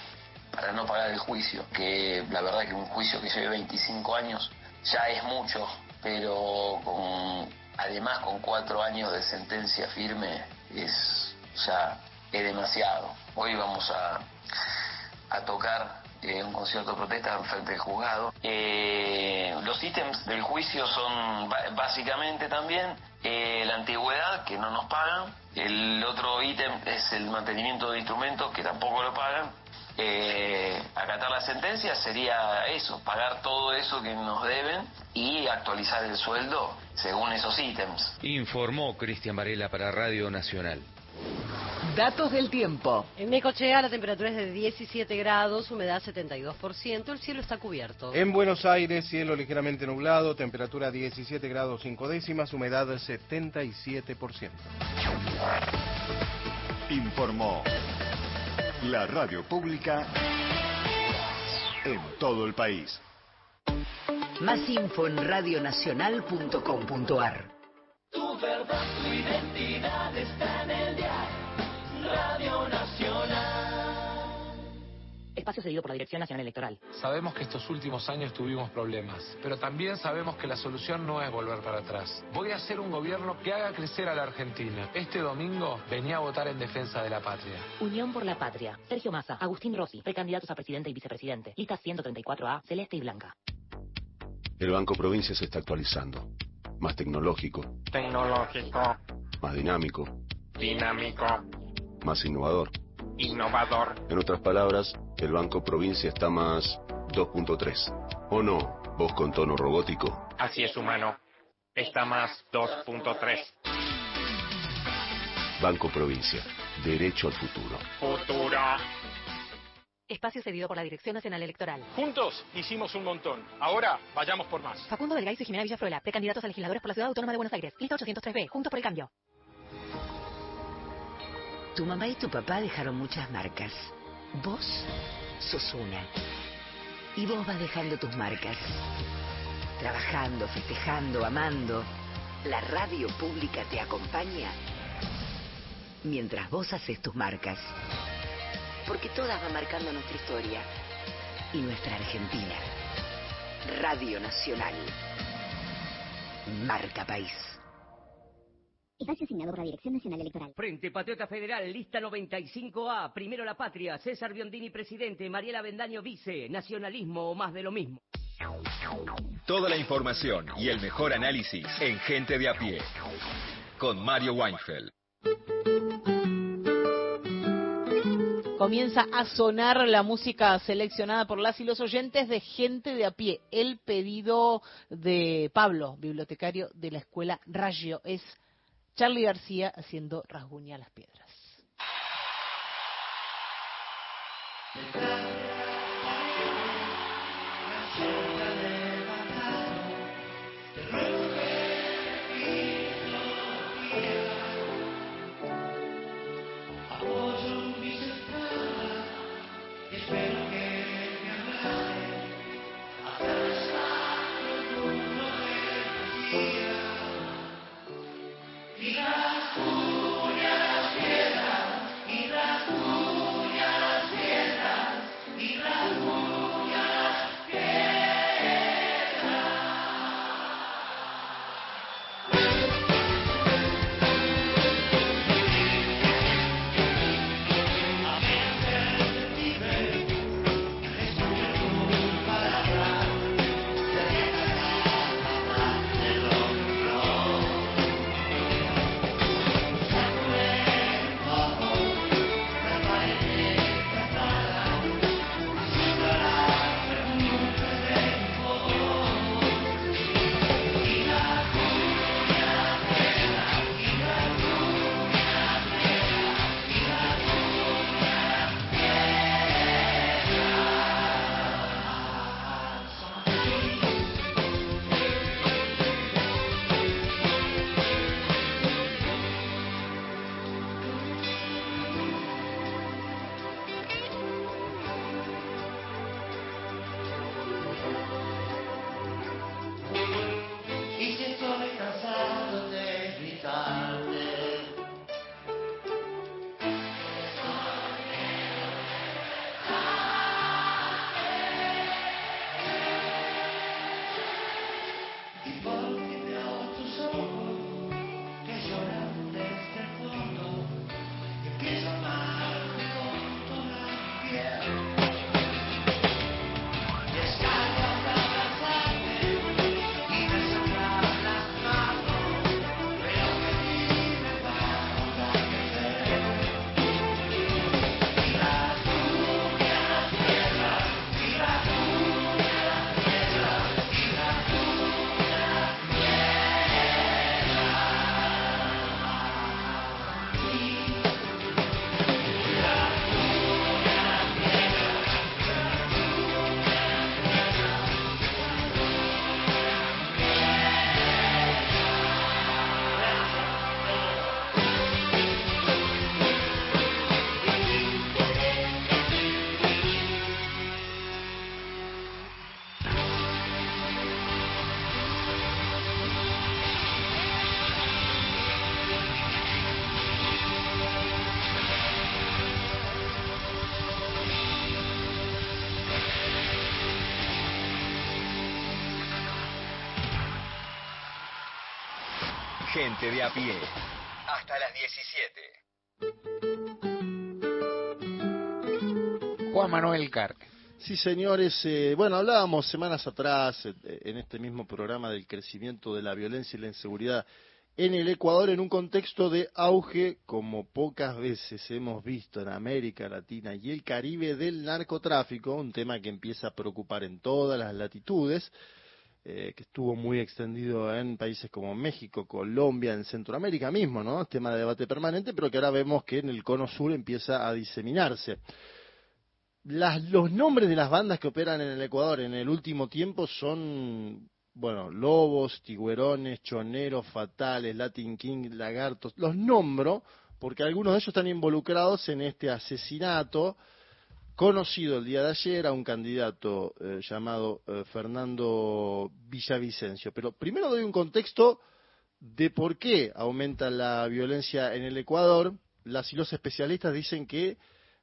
para no pagar el juicio, que la verdad que un juicio que lleve 25 años ya es mucho, pero con, además con cuatro años de sentencia firme es ya es demasiado. Hoy vamos a, a tocar un concierto de protesta en frente del juzgado. Eh, los ítems del juicio son básicamente también eh, la antigüedad, que no nos pagan. El otro ítem es el mantenimiento de instrumentos, que tampoco lo pagan. Eh, acatar la sentencia sería eso, pagar todo eso que nos deben y actualizar el sueldo según esos ítems. Informó Cristian Varela para Radio Nacional. Datos del tiempo. En Necochea la temperatura es de 17 grados, humedad 72%, el cielo está cubierto. En Buenos Aires, cielo ligeramente nublado, temperatura 17 grados 5 décimas, humedad 77%. Informó la radio pública en todo el país. Más info en radionacional.com.ar. Tu verdad, tu identidad está en el Radio Nacional. Espacio cedido por la Dirección Nacional Electoral. Sabemos que estos últimos años tuvimos problemas, pero también sabemos que la solución no es volver para atrás. Voy a hacer un gobierno que haga crecer a la Argentina. Este domingo venía a votar en defensa de la patria. Unión por la Patria. Sergio Massa, Agustín Rossi, precandidatos a presidente y vicepresidente. Lista 134A, celeste y blanca. El Banco Provincia se está actualizando. Más tecnológico, Tecnológico, más dinámico, dinámico, más innovador. innovador. En otras palabras, el Banco Provincia está más 2.3. ¿O no? Vos con tono robótico. Así es, humano. Está más 2.3. Banco Provincia. Derecho al futuro. Futuro. Espacio cedido por la Dirección Nacional Electoral. Juntos hicimos un montón. Ahora vayamos por más. Facundo Delgaizo y Jimena Villafruela, precandidatos a legisladores por la Ciudad Autónoma de Buenos Aires. Lista 803B, Juntos por el Cambio. Tu mamá y tu papá dejaron muchas marcas. Vos sos una. Y vos vas dejando tus marcas. Trabajando, festejando, amando. La radio pública te acompaña mientras vos haces tus marcas. Porque todas van marcando nuestra historia y nuestra Argentina. Radio Nacional. Marca País. Espacio asignado por la Dirección Nacional Electoral. Frente Patriota Federal, lista 95A, primero la patria, César Biondini presidente, Mariela Bendaño vice, nacionalismo o más de lo mismo. Toda la información y el mejor análisis en Gente de a pie. Con Mario Weinfeld. Comienza a sonar la música seleccionada por las y los oyentes de gente de a pie. El pedido de Pablo, bibliotecario de la escuela Rayo, es Charlie García haciendo rasguña las piedras. Gente de a pie. Hasta las 17. Juan Manuel Carque. Sí, señores. eh, bueno, hablábamos semanas atrás eh, en este mismo programa del crecimiento de la violencia y la inseguridad en el Ecuador en un contexto de auge como pocas veces hemos visto en América Latina y el Caribe del narcotráfico, un tema que empieza a preocupar en todas las latitudes, eh, que estuvo muy extendido en países como México, Colombia, en Centroamérica mismo, ¿no? Tema de debate permanente, pero que ahora vemos que en el cono sur empieza a diseminarse. Las, los nombres de las bandas que operan en el Ecuador en el último tiempo son, bueno, Lobos, Tiguerones, Choneros, Fatales, Latin King, Lagartos. Los nombro porque algunos de ellos están involucrados en este asesinato conocido el día de ayer a un candidato eh, llamado eh, Fernando Villavicencio. Pero primero doy un contexto de por qué aumenta la violencia en el Ecuador. Las y los especialistas dicen que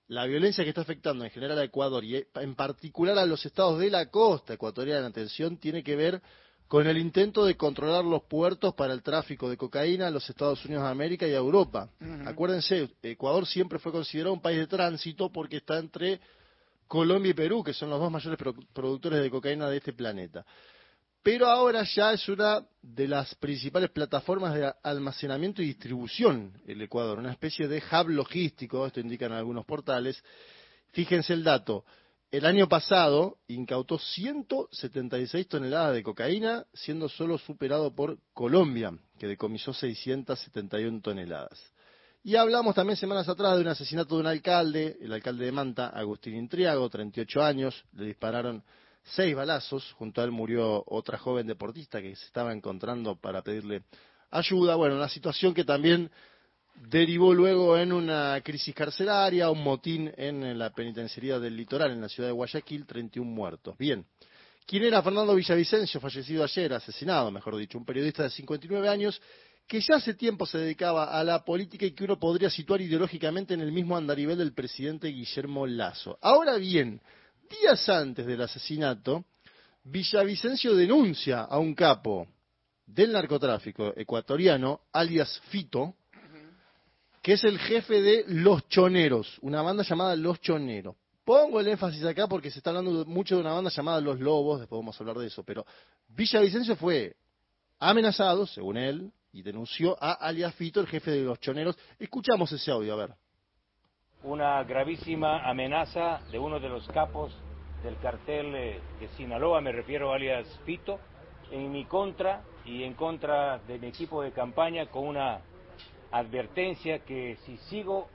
la violencia que está afectando en general a Ecuador y en particular a los estados de la costa ecuatoriana, atención, tiene que ver con el intento de controlar los puertos para el tráfico de cocaína a los Estados Unidos de América y a Europa. Acuérdense, Ecuador siempre fue considerado un país de tránsito porque está entre Colombia y Perú, que son los dos mayores pro- productores de cocaína de este planeta. Pero ahora ya es una de las principales plataformas de almacenamiento y distribución el Ecuador, una especie de hub logístico, esto indican algunos portales. Fíjense el dato, el año pasado incautó 176 toneladas de cocaína, siendo solo superado por Colombia, que decomisó 671 toneladas. Y hablamos también semanas atrás de un asesinato de un alcalde, el alcalde de Manta, Agustín Intriago, 38 años, le dispararon seis balazos, junto a él murió otra joven deportista que se estaba encontrando para pedirle ayuda. Bueno, una situación que también derivó luego en una crisis carcelaria, un motín en la penitenciaría del litoral, en la ciudad de Guayaquil, 31 muertos. Bien. ¿Quién era Fernando Villavicencio, fallecido ayer, asesinado, mejor dicho, un periodista de 59 años que ya hace tiempo se dedicaba a la política y que uno podría situar ideológicamente en el mismo andarivel del presidente Guillermo Lazo. Ahora bien, días antes del asesinato, Villavicencio denuncia a un capo del narcotráfico ecuatoriano, alias Fito, que es el jefe de Los Choneros, una banda llamada Los Choneros. Pongo el énfasis acá porque se está hablando mucho de una banda llamada Los Lobos, después vamos a hablar de eso, pero Villavicencio fue amenazado, según él, y denunció a alias Fito, el jefe de Los Choneros. Escuchamos ese audio, a ver. una gravísima amenaza de uno de los capos del cartel eh, de Sinaloa, me refiero alias Pito, en mi contra y en contra de mi equipo de campaña con una advertencia que si sigo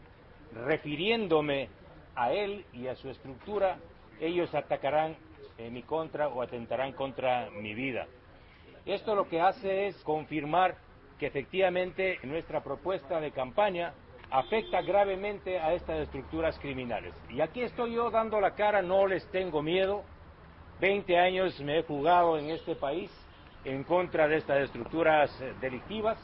refiriéndome a él y a su estructura, ellos atacarán en mi contra o atentarán contra mi vida. Esto lo que hace es confirmar que efectivamente nuestra propuesta de campaña afecta gravemente a estas estructuras criminales. Y aquí estoy yo dando la cara, no les tengo miedo. 20 años me he jugado en este país en contra de estas estructuras delictivas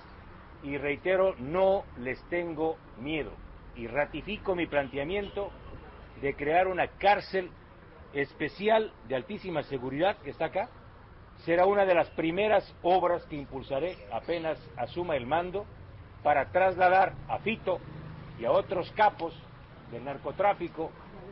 y reitero, no les tengo miedo. Y ratifico mi planteamiento de crear una cárcel especial de altísima seguridad que está acá. Será una de las primeras obras que impulsaré apenas asuma el mando para trasladar a Fito y a otros capos del narcotráfico,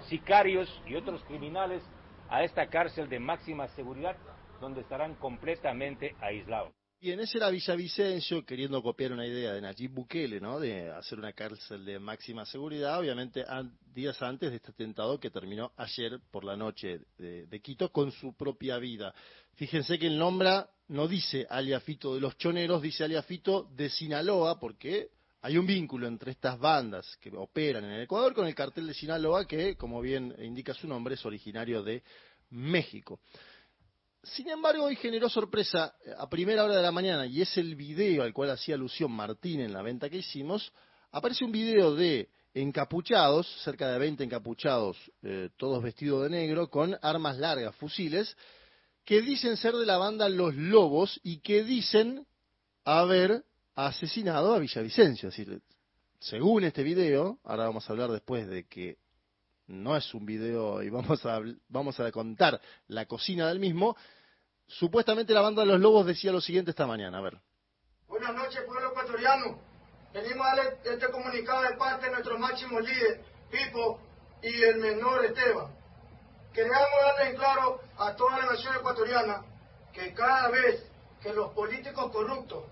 sicarios y otros criminales a esta cárcel de máxima seguridad donde estarán completamente aislados. Bien, ese era Villavicencio queriendo copiar una idea de Nayib Bukele, ¿no? De hacer una cárcel de máxima seguridad, obviamente días antes de este atentado que terminó ayer por la noche de, de Quito con su propia vida. Fíjense que el nombra no dice aliafito de los choneros, dice aliafito de Sinaloa, porque hay un vínculo entre estas bandas que operan en el Ecuador con el cartel de Sinaloa, que, como bien indica su nombre, es originario de México. Sin embargo, hoy generó sorpresa eh, a primera hora de la mañana, y es el video al cual hacía alusión Martín en la venta que hicimos. Aparece un video de encapuchados, cerca de 20 encapuchados, eh, todos vestidos de negro, con armas largas, fusiles, que dicen ser de la banda Los Lobos y que dicen haber asesinado a Villavicencio. Es según este video, ahora vamos a hablar después de que no es un video y vamos a, vamos a contar la cocina del mismo, supuestamente la banda de los lobos decía lo siguiente esta mañana, a ver. Buenas noches, pueblo ecuatoriano. Venimos a darle este comunicado de parte de nuestro máximo líder, Pipo, y el menor Esteban. Queremos darle en claro a toda la nación ecuatoriana que cada vez que los políticos corruptos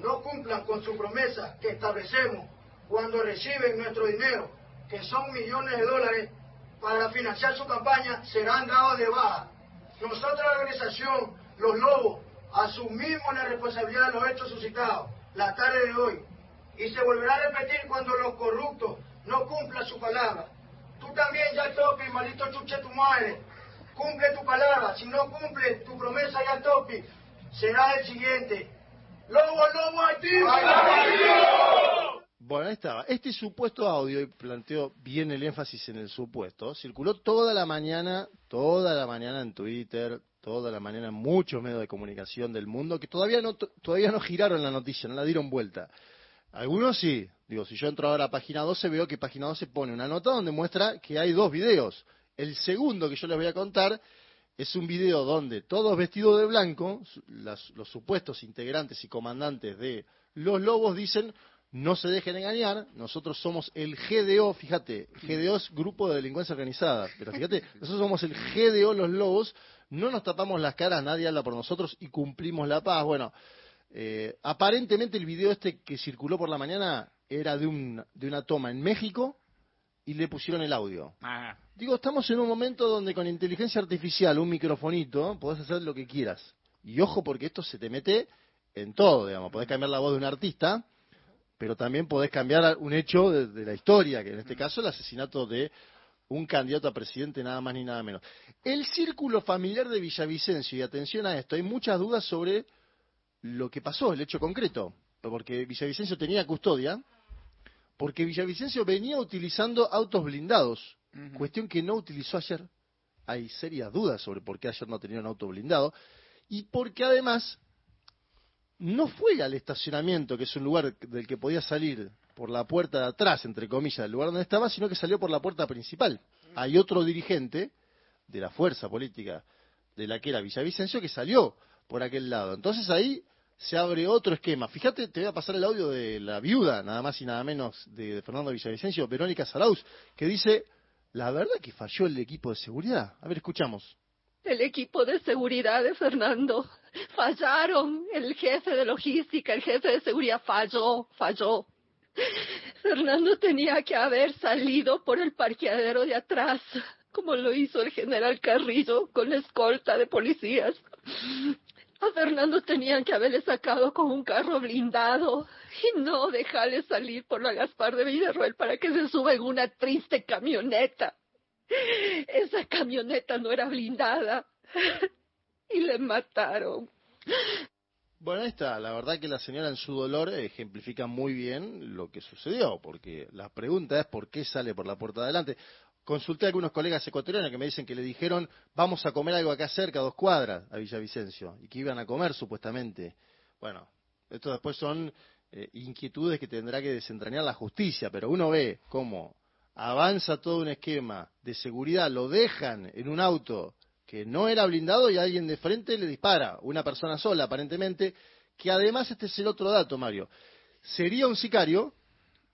no cumplan con su promesa que establecemos cuando reciben nuestro dinero, que son millones de dólares, para financiar su campaña, serán dados de baja. Nosotros, la organización Los Lobos, asumimos la responsabilidad de los hechos suscitados la tarde de hoy. Y se volverá a repetir cuando los corruptos no cumplan su palabra. Tú también, ya Topi, maldito chuche tu madre. Cumple tu palabra. Si no cumple tu promesa, ya Topi, será el siguiente. ¡Lobo, lobo, activo! Bueno, ahí estaba. Este supuesto audio, y planteo bien el énfasis en el supuesto, circuló toda la mañana, toda la mañana en Twitter, toda la mañana en muchos medios de comunicación del mundo, que todavía no, todavía no giraron la noticia, no la dieron vuelta. Algunos sí. Digo, si yo entro ahora a página 12, veo que página 12 pone una nota donde muestra que hay dos videos. El segundo que yo les voy a contar es un video donde todos vestidos de blanco, las- los supuestos integrantes y comandantes de los lobos dicen, no se dejen engañar, nosotros somos el GDO, fíjate, GDO es Grupo de Delincuencia Organizada, pero fíjate, nosotros somos el GDO, los lobos, no nos tapamos las caras, nadie habla por nosotros y cumplimos la paz. Bueno, eh, aparentemente el video este que circuló por la mañana era de, un, de una toma en México y le pusieron el audio. Ah, Digo, estamos en un momento donde con inteligencia artificial, un microfonito, podés hacer lo que quieras. Y ojo porque esto se te mete en todo, digamos. Podés cambiar la voz de un artista, pero también podés cambiar un hecho de, de la historia, que en este caso el asesinato de un candidato a presidente nada más ni nada menos. El círculo familiar de Villavicencio, y atención a esto, hay muchas dudas sobre lo que pasó, el hecho concreto, porque Villavicencio tenía custodia, porque Villavicencio venía utilizando autos blindados, cuestión que no utilizó ayer. Hay serias dudas sobre por qué ayer no tenía un auto blindado, y porque además no fue al estacionamiento, que es un lugar del que podía salir por la puerta de atrás, entre comillas, del lugar donde estaba, sino que salió por la puerta principal. Hay otro dirigente de la fuerza política de la que era Villavicencio que salió por aquel lado. Entonces ahí se abre otro esquema. Fíjate, te voy a pasar el audio de la viuda, nada más y nada menos, de, de Fernando Villavicencio, Verónica Saraus, que dice, la verdad que falló el equipo de seguridad. A ver, escuchamos. El equipo de seguridad de Fernando fallaron. El jefe de logística, el jefe de seguridad falló, falló. Fernando tenía que haber salido por el parqueadero de atrás, como lo hizo el general Carrillo con la escolta de policías. A Fernando tenían que haberle sacado con un carro blindado y no dejarle salir por la Gaspar de Villarroel para que se suba en una triste camioneta. Esa camioneta no era blindada y le mataron. Bueno, ahí. La verdad que la señora en su dolor ejemplifica muy bien lo que sucedió, porque la pregunta es por qué sale por la puerta de adelante. Consulté a algunos colegas ecuatorianos que me dicen que le dijeron vamos a comer algo acá cerca, dos cuadras, a Villavicencio, y que iban a comer supuestamente. Bueno, esto después son eh, inquietudes que tendrá que desentrañar la justicia, pero uno ve cómo avanza todo un esquema de seguridad, lo dejan en un auto que no era blindado y alguien de frente le dispara, una persona sola aparentemente, que además este es el otro dato, Mario, sería un sicario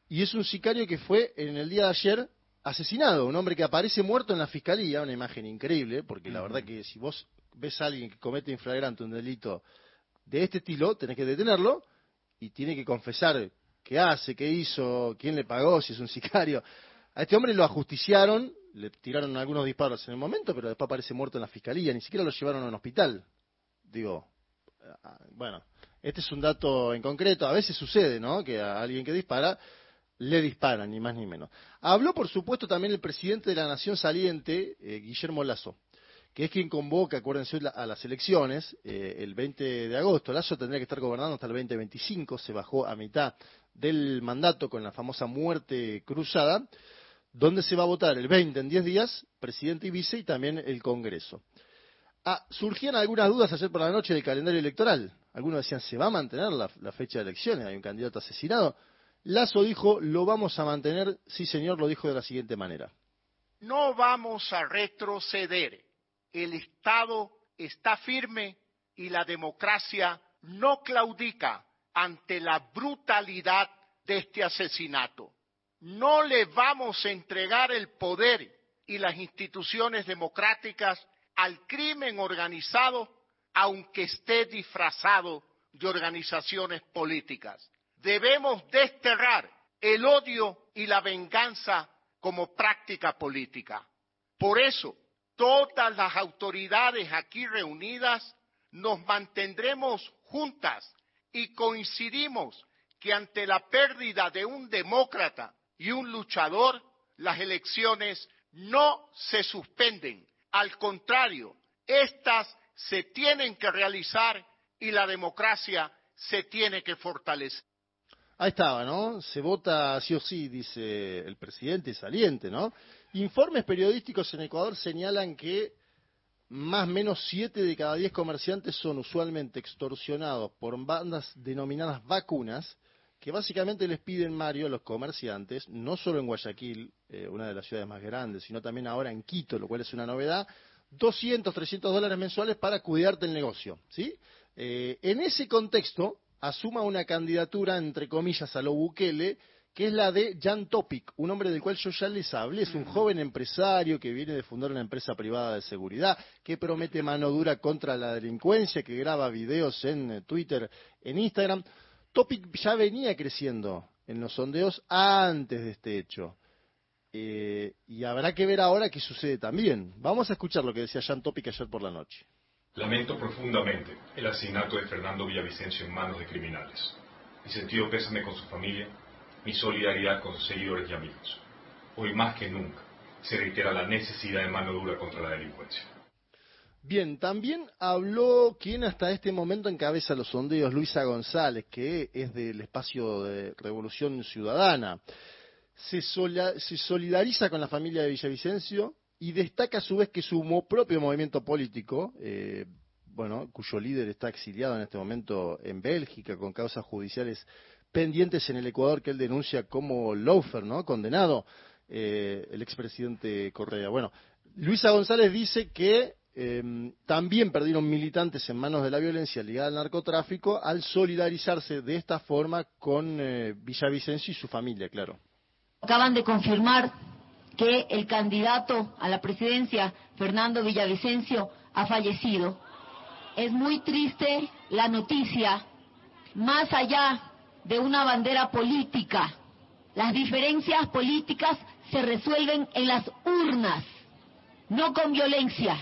y es un sicario que fue en el día de ayer asesinado, un hombre que aparece muerto en la fiscalía, una imagen increíble, porque la verdad que si vos ves a alguien que comete inflagrante un delito de este estilo, tenés que detenerlo y tiene que confesar qué hace, qué hizo, quién le pagó, si es un sicario. A este hombre lo ajusticiaron, le tiraron algunos disparos en el momento, pero después aparece muerto en la fiscalía, ni siquiera lo llevaron a un hospital. Digo, ah, bueno, este es un dato en concreto, a veces sucede, ¿no? Que a alguien que dispara le disparan, ni más ni menos. Habló, por supuesto, también el presidente de la Nación saliente, eh, Guillermo Lazo, que es quien convoca, acuérdense, a las elecciones eh, el 20 de agosto. Lazo tendría que estar gobernando hasta el 2025, se bajó a mitad del mandato con la famosa muerte cruzada, donde se va a votar el 20 en 10 días, presidente y vice, y también el Congreso. Ah, surgían algunas dudas ayer por la noche del calendario electoral. Algunos decían, ¿se va a mantener la, la fecha de elecciones? Hay un candidato asesinado. Lazo dijo, lo vamos a mantener, sí señor, lo dijo de la siguiente manera. No vamos a retroceder. El Estado está firme y la democracia no claudica ante la brutalidad de este asesinato. No le vamos a entregar el poder y las instituciones democráticas al crimen organizado, aunque esté disfrazado de organizaciones políticas. Debemos desterrar el odio y la venganza como práctica política. Por eso, todas las autoridades aquí reunidas nos mantendremos juntas y coincidimos que ante la pérdida de un demócrata y un luchador, las elecciones no se suspenden. Al contrario, estas se tienen que realizar y la democracia se tiene que fortalecer. Ahí estaba, ¿no? Se vota sí o sí, dice el presidente saliente, ¿no? Informes periodísticos en Ecuador señalan que más o menos siete de cada diez comerciantes son usualmente extorsionados por bandas denominadas vacunas, que básicamente les piden, Mario, a los comerciantes, no solo en Guayaquil, eh, una de las ciudades más grandes, sino también ahora en Quito, lo cual es una novedad, 200, 300 dólares mensuales para cuidarte el negocio, ¿sí? Eh, en ese contexto, asuma una candidatura, entre comillas, a lo Bukele, que es la de Jan Topic, un hombre del cual yo ya les hablé. Es un joven empresario que viene de fundar una empresa privada de seguridad, que promete mano dura contra la delincuencia, que graba videos en eh, Twitter, en Instagram. Topic ya venía creciendo en los sondeos antes de este hecho. Eh, y habrá que ver ahora qué sucede también. Vamos a escuchar lo que decía Jan Topic ayer por la noche. Lamento profundamente el asesinato de Fernando Villavicencio en manos de criminales. Mi sentido pésame con su familia, mi solidaridad con sus seguidores y amigos. Hoy más que nunca se reitera la necesidad de mano dura contra la delincuencia. Bien, también habló quien hasta este momento encabeza los sondeos, Luisa González, que es del espacio de Revolución Ciudadana. Se, sola- se solidariza con la familia de Villavicencio y destaca a su vez que su propio movimiento político, eh, bueno, cuyo líder está exiliado en este momento en Bélgica con causas judiciales pendientes en el Ecuador que él denuncia como loafer, ¿no? Condenado, eh, el expresidente Correa. Bueno, Luisa González dice que eh, también perdieron militantes en manos de la violencia ligada al narcotráfico al solidarizarse de esta forma con eh, Villavicencio y su familia, claro. Acaban de confirmar que el candidato a la presidencia, Fernando Villavicencio, ha fallecido. Es muy triste la noticia, más allá de una bandera política. Las diferencias políticas se resuelven en las urnas, no con violencia.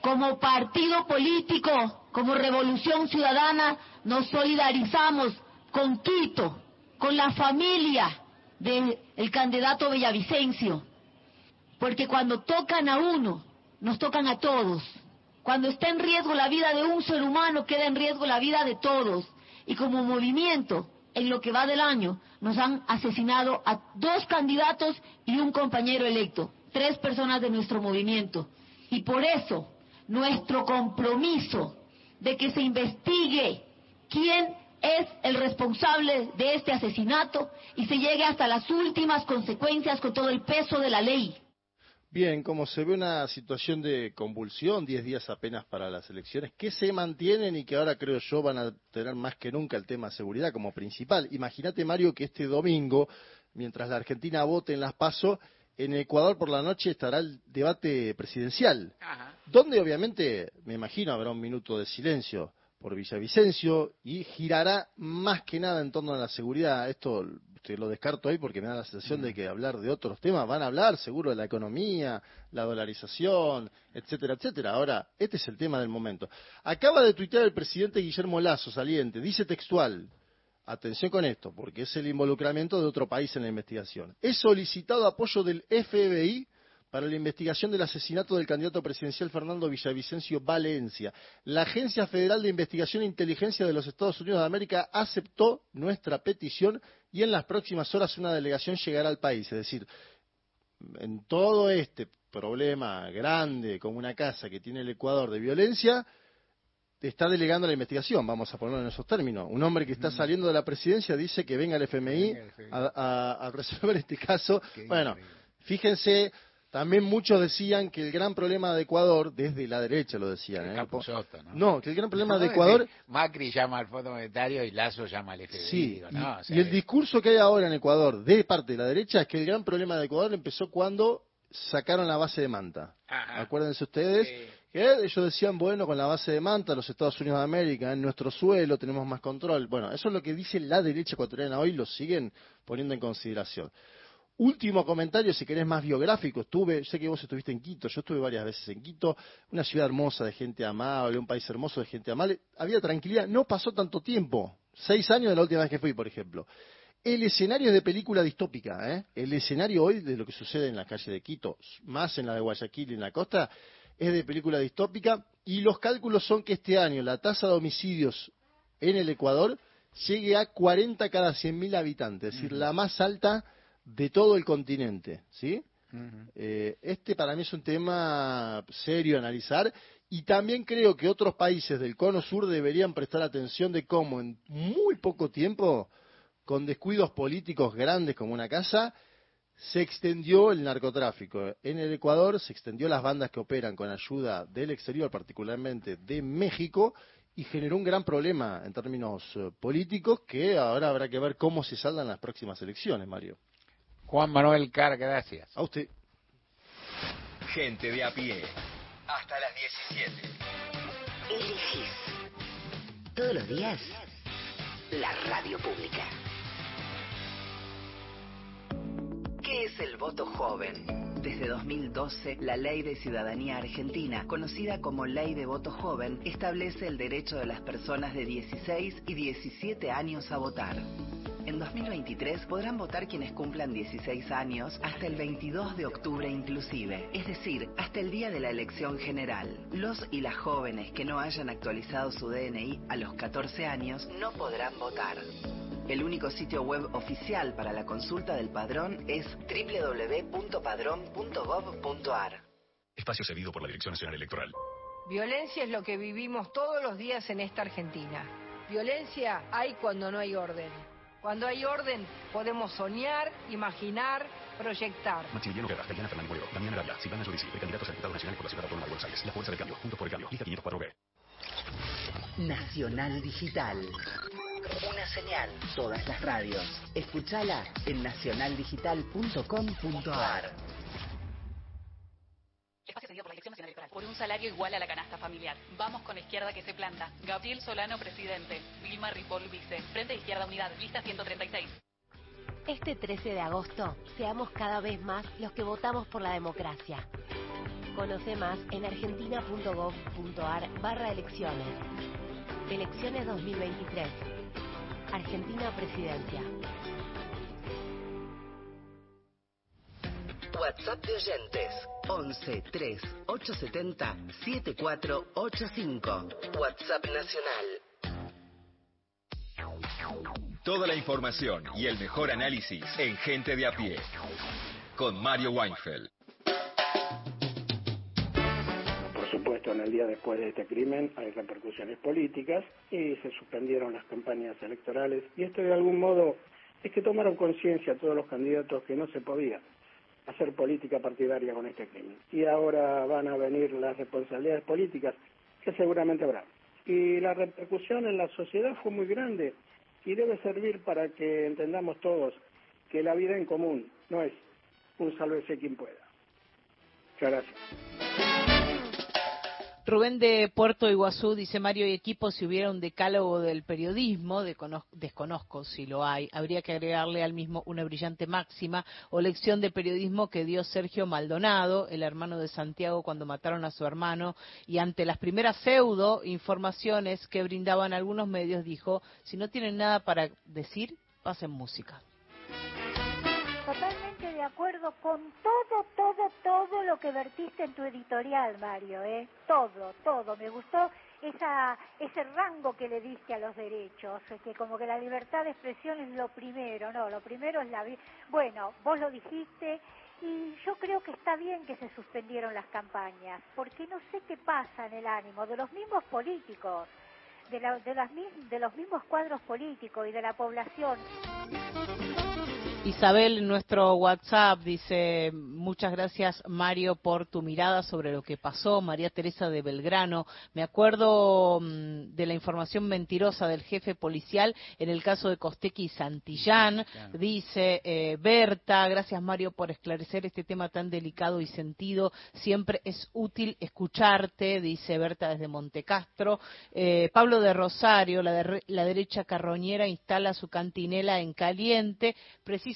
Como partido político, como Revolución Ciudadana, nos solidarizamos con Quito, con la familia del candidato Villavicencio, porque cuando tocan a uno, nos tocan a todos. Cuando está en riesgo la vida de un ser humano, queda en riesgo la vida de todos. Y como movimiento, en lo que va del año, nos han asesinado a dos candidatos y un compañero electo, tres personas de nuestro movimiento. Y por eso, nuestro compromiso de que se investigue quién es el responsable de este asesinato y se llegue hasta las últimas consecuencias con todo el peso de la ley. Bien, como se ve una situación de convulsión, 10 días apenas para las elecciones, que se mantienen y que ahora creo yo van a tener más que nunca el tema seguridad como principal. Imagínate, Mario, que este domingo, mientras la Argentina vote en las PASO, en Ecuador por la noche estará el debate presidencial, donde obviamente, me imagino, habrá un minuto de silencio por Villavicencio y girará más que nada en torno a la seguridad. Esto te lo descarto ahí porque me da la sensación de que hablar de otros temas, van a hablar seguro de la economía, la dolarización, etcétera, etcétera. Ahora, este es el tema del momento. Acaba de tuitear el presidente Guillermo Lazo, saliente, dice textual, atención con esto, porque es el involucramiento de otro país en la investigación. He solicitado apoyo del FBI para la investigación del asesinato del candidato presidencial Fernando Villavicencio Valencia. La Agencia Federal de Investigación e Inteligencia de los Estados Unidos de América aceptó nuestra petición y en las próximas horas una delegación llegará al país. Es decir, en todo este problema grande como una casa que tiene el Ecuador de violencia, está delegando la investigación, vamos a ponerlo en esos términos. Un hombre que está saliendo de la presidencia dice que venga el FMI a, a- a resolver este caso. Bueno, fíjense, También muchos decían que el gran problema de Ecuador, desde la derecha lo decían, ¿eh? Capusotto, ¿no? No, que el gran problema de Ecuador Macri llama al Fondo Monetario y Lazo llama al FMI. Sí, digo, y, no, o sea, y el discurso que hay ahora en Ecuador de parte de la derecha es que el gran problema de Ecuador empezó cuando sacaron la base de Manta. Ajá. Acuérdense ustedes que ellos decían, bueno, con la base de Manta, los Estados Unidos de América, en nuestro suelo tenemos más control. Bueno, eso es lo que dice la derecha ecuatoriana hoy, lo siguen poniendo en consideración. Último comentario, si querés más biográfico, estuve, sé que vos estuviste en Quito, yo estuve varias veces en Quito, una ciudad hermosa de gente amable, un país hermoso de gente amable, había tranquilidad, no pasó tanto tiempo, seis años de la última vez que fui, por ejemplo. El escenario es de película distópica, ¿eh? el escenario hoy de lo que sucede en la calle de Quito, más en la de Guayaquil y en la costa, es de película distópica. Y los cálculos son que este año la tasa de homicidios en el Ecuador llegue a 40 cada 100.000 habitantes, es decir, la más alta de todo el continente, ¿sí? Eh, este para mí es un tema serio a analizar y también creo que otros países del cono sur deberían prestar atención de cómo en muy poco tiempo, con descuidos políticos grandes como una casa, se extendió el narcotráfico. En el Ecuador se extendió las bandas que operan con ayuda del exterior, particularmente de México, y generó un gran problema en términos eh, políticos que ahora habrá que ver cómo se saldan las próximas elecciones, Mario. Juan Manuel Car, gracias. A usted. Gente de a pie. Hasta las 17. Elegís todos los días la radio pública. ¿Qué es el voto joven? Desde 2012, la Ley de Ciudadanía Argentina, conocida como Ley de Voto Joven, establece el derecho de las personas de 16 y 17 años a votar. En 2023 podrán votar quienes cumplan 16 años hasta el 22 de octubre inclusive, es decir, hasta el día de la elección general. Los y las jóvenes que no hayan actualizado su DNI a los 14 años no podrán votar. El único sitio web oficial para la consulta del padrón es www.padrón.gov.ar. Espacio cedido por la Dirección Nacional Electoral. Violencia es lo que vivimos todos los días en esta Argentina. Violencia hay cuando no hay orden. Cuando hay orden podemos soñar, imaginar, proyectar. Maximiliano Guerra, Diana Fernández Moreno, Damián Arabia, Silvana Giudici, precandidatos a diputados nacionales por la Ciudad Autónoma de Buenos Aires. La Fuerza del Cambio, Juntos por el Cambio, lista 504B. Nacional Digital. Una señal. Todas las radios. Escúchala en nacionaldigital.com.ar. Espacio cedido por la Dirección Nacional Electoral. Por un salario igual a la canasta familiar. Vamos con la izquierda que se planta. Gabriel Solano, presidente. Vilma Ripoll, vice. Frente de Izquierda Unidad, lista 136. Este 13 de agosto, seamos cada vez más los que votamos por la democracia. Conoce más en argentina.gov.ar barra elecciones. Elecciones 2023. Argentina Presidencia. WhatsApp de oyentes 11 3 870 7485. WhatsApp Nacional. Toda la información y el mejor análisis en Gente de a pie. Con Mario Weinfeld. Por supuesto, en el día después de este crimen hay repercusiones políticas y se suspendieron las campañas electorales y esto de algún modo es que tomaron conciencia todos los candidatos que no se podía hacer política partidaria con este crimen. Y ahora van a venir las responsabilidades políticas que seguramente habrá. Y la repercusión en la sociedad fue muy grande y debe servir para que entendamos todos que la vida en común no es un sálvese quien pueda. Muchas gracias. Rubén de Puerto Iguazú dice Mario y equipo, si hubiera un decálogo del periodismo, descono- desconozco si lo hay, habría que agregarle al mismo una brillante máxima o lección de periodismo que dio Sergio Maldonado, el hermano de Santiago, cuando mataron a su hermano, y ante las primeras pseudo informaciones que brindaban algunos medios dijo, si no tienen nada para decir, pasen música. De acuerdo con todo, todo, todo lo que vertiste en tu editorial, Mario, ¿eh? Todo, todo. Me gustó esa, ese rango que le diste a los derechos, que como que la libertad de expresión es lo primero, no, lo primero es la. Bueno, vos lo dijiste y yo creo que está bien que se suspendieron las campañas, porque no sé qué pasa en el ánimo de los mismos políticos, de, la- de, las de los mismos cuadros políticos y de la población. Isabel, en nuestro WhatsApp dice, muchas gracias Mario por tu mirada sobre lo que pasó. María Teresa de Belgrano, me acuerdo mm, de la información mentirosa del jefe policial en el caso de Costequi y Santillán. Dice eh, Berta, gracias Mario por esclarecer este tema tan delicado y sentido. Siempre es útil escucharte, dice Berta desde Montecastro. Eh, Pablo de Rosario, la, de- la derecha carroñera instala su cantinela en caliente,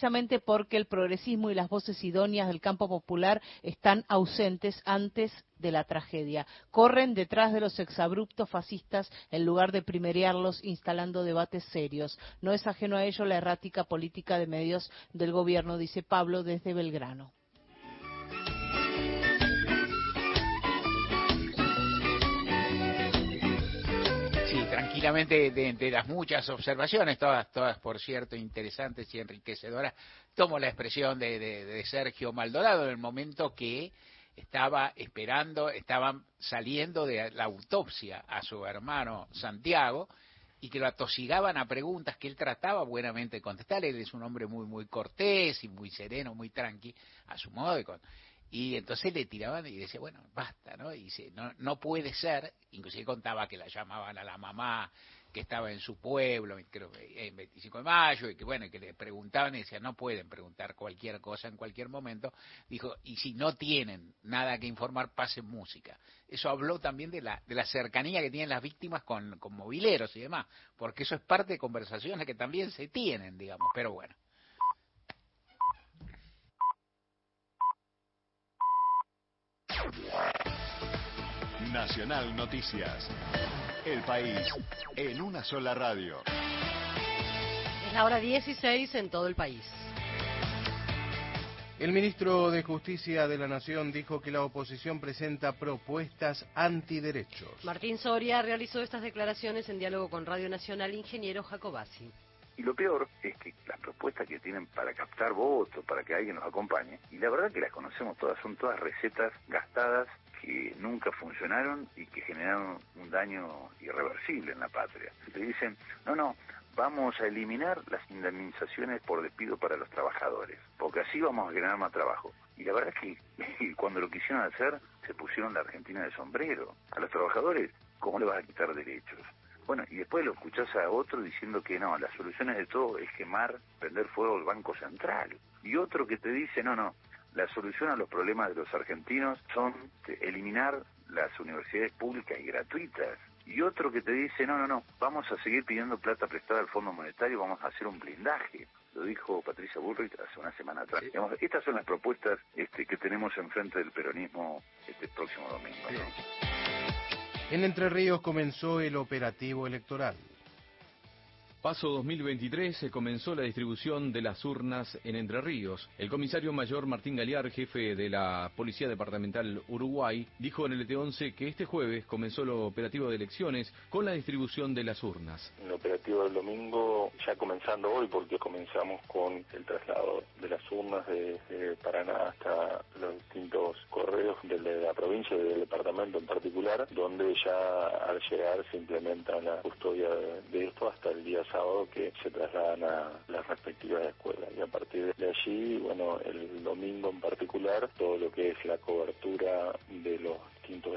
precisamente porque el progresismo y las voces idóneas del campo popular están ausentes antes de la tragedia. Corren detrás de los exabruptos fascistas en lugar de primerearlos instalando debates serios. No es ajeno a ello la errática política de medios del gobierno, dice Pablo desde Belgrano. Tranquilamente de, de las muchas observaciones, todas, todas por cierto interesantes y enriquecedoras, tomo la expresión de, de- de Sergio Maldonado en el momento que estaba esperando, estaban saliendo de la autopsia a su hermano Santiago y que lo atosigaban a preguntas que él trataba buenamente de contestar. Él es un hombre muy, muy cortés y muy sereno, muy tranqui, a su modo. Y, con- y entonces le tiraban y decía, bueno, basta, ¿no? Y dice, no, no puede ser, inclusive contaba que la llamaban a la mamá que estaba en su pueblo, creo que en 25 de mayo, y que bueno, que le preguntaban y decían, no pueden preguntar cualquier cosa en cualquier momento. Dijo, y si no tienen nada que informar, pasen música. Eso habló también de la, de la cercanía que tienen las víctimas con, con mobileros y demás, porque eso es parte de conversaciones que también se tienen, digamos, pero bueno. Nacional Noticias. El país en una sola radio. Es la hora 16 en todo el país. El ministro de Justicia de la Nación dijo que la oposición presenta propuestas antiderechos. Martín Soria realizó estas declaraciones en diálogo con Radio Nacional Ingeniero Jacobasi. Y lo peor es que las propuestas que tienen para captar votos, para que alguien nos acompañe, y la verdad que las conocemos todas, son todas recetas gastadas que nunca funcionaron y que generaron un daño irreversible en la patria. Te dicen, no, no, vamos a eliminar las indemnizaciones por despido para los trabajadores, porque así vamos a generar más trabajo. Y la verdad es que cuando lo quisieron hacer, se pusieron la Argentina de sombrero. A los trabajadores, ¿cómo le vas a quitar derechos? Bueno, y después lo escuchás a otro diciendo que no, las soluciones de todo es quemar, prender fuego al Banco Central. Y otro que te dice, no, no, la solución a los problemas de los argentinos son eliminar las universidades públicas y gratuitas. Y otro que te dice, no, no, no, vamos a seguir pidiendo plata prestada al Fondo Monetario, vamos a hacer un blindaje. Lo dijo Patricia Bullrich hace una semana atrás. Digamos, estas son las propuestas este, que tenemos enfrente del peronismo este próximo domingo. ¿no? En Entre Ríos comenzó el operativo electoral. Paso 2023 se comenzó la distribución de las urnas en Entre Ríos. El comisario mayor Martín Galear, jefe de la Policía Departamental Uruguay, dijo en el ET11 que este jueves comenzó el operativo de elecciones con la distribución de las urnas. El operativo del domingo ya comenzando hoy porque comenzamos con el traslado de las urnas de, de Paraná hasta los distintos correos de la provincia y del departamento en particular, donde ya al llegar se implementa la custodia de esto hasta el día sábado que se trasladan a las respectivas escuelas. Y a partir de allí, bueno, el domingo en particular, todo lo que es la cobertura de los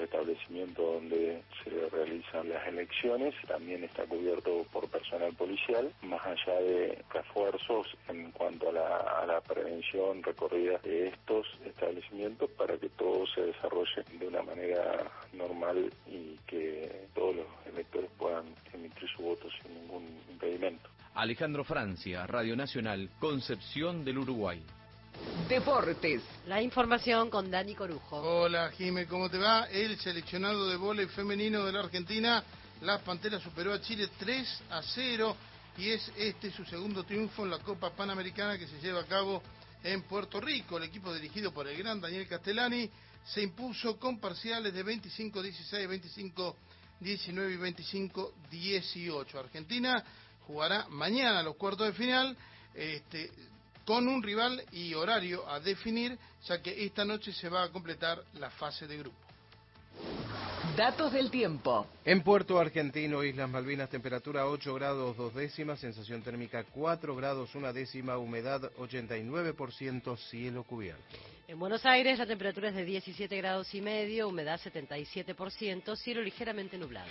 establecimientos donde se realizan las elecciones también está cubierto por personal policial, más allá de refuerzos en cuanto a la, a la prevención recorrida de estos establecimientos para que todo se desarrolle de una manera normal y que todos los electores puedan emitir su voto sin ningún impedimento. Alejandro Francia, Radio Nacional, Concepción del Uruguay. Deportes. La información con Dani Corujo. Hola, Jime, ¿cómo te va? El seleccionado de vóley femenino de la Argentina, las Panteras superó a Chile 3 a 0 y es este su segundo triunfo en la Copa Panamericana que se lleva a cabo en Puerto Rico. El equipo dirigido por el gran Daniel Castellani se impuso con parciales de 25-16, 25-19 y 25-18. Argentina jugará mañana los cuartos de final. Este, con un rival y horario a definir, ya que esta noche se va a completar la fase de grupo. Datos del tiempo. En Puerto Argentino, Islas Malvinas, temperatura 8 grados 2 décimas, sensación térmica 4 grados 1 décima, humedad 89%, cielo cubierto. En Buenos Aires la temperatura es de 17 grados y medio, humedad 77%, cielo ligeramente nublado.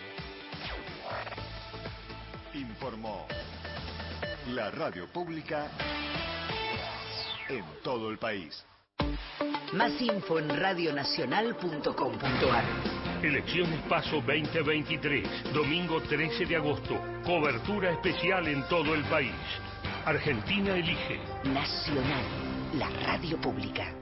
Informó la radio pública en todo el país. Más info en radionacional.com.ar. Elecciones Paso 2023, domingo 13 de agosto. Cobertura especial en todo el país. Argentina elige. Nacional, la radio pública.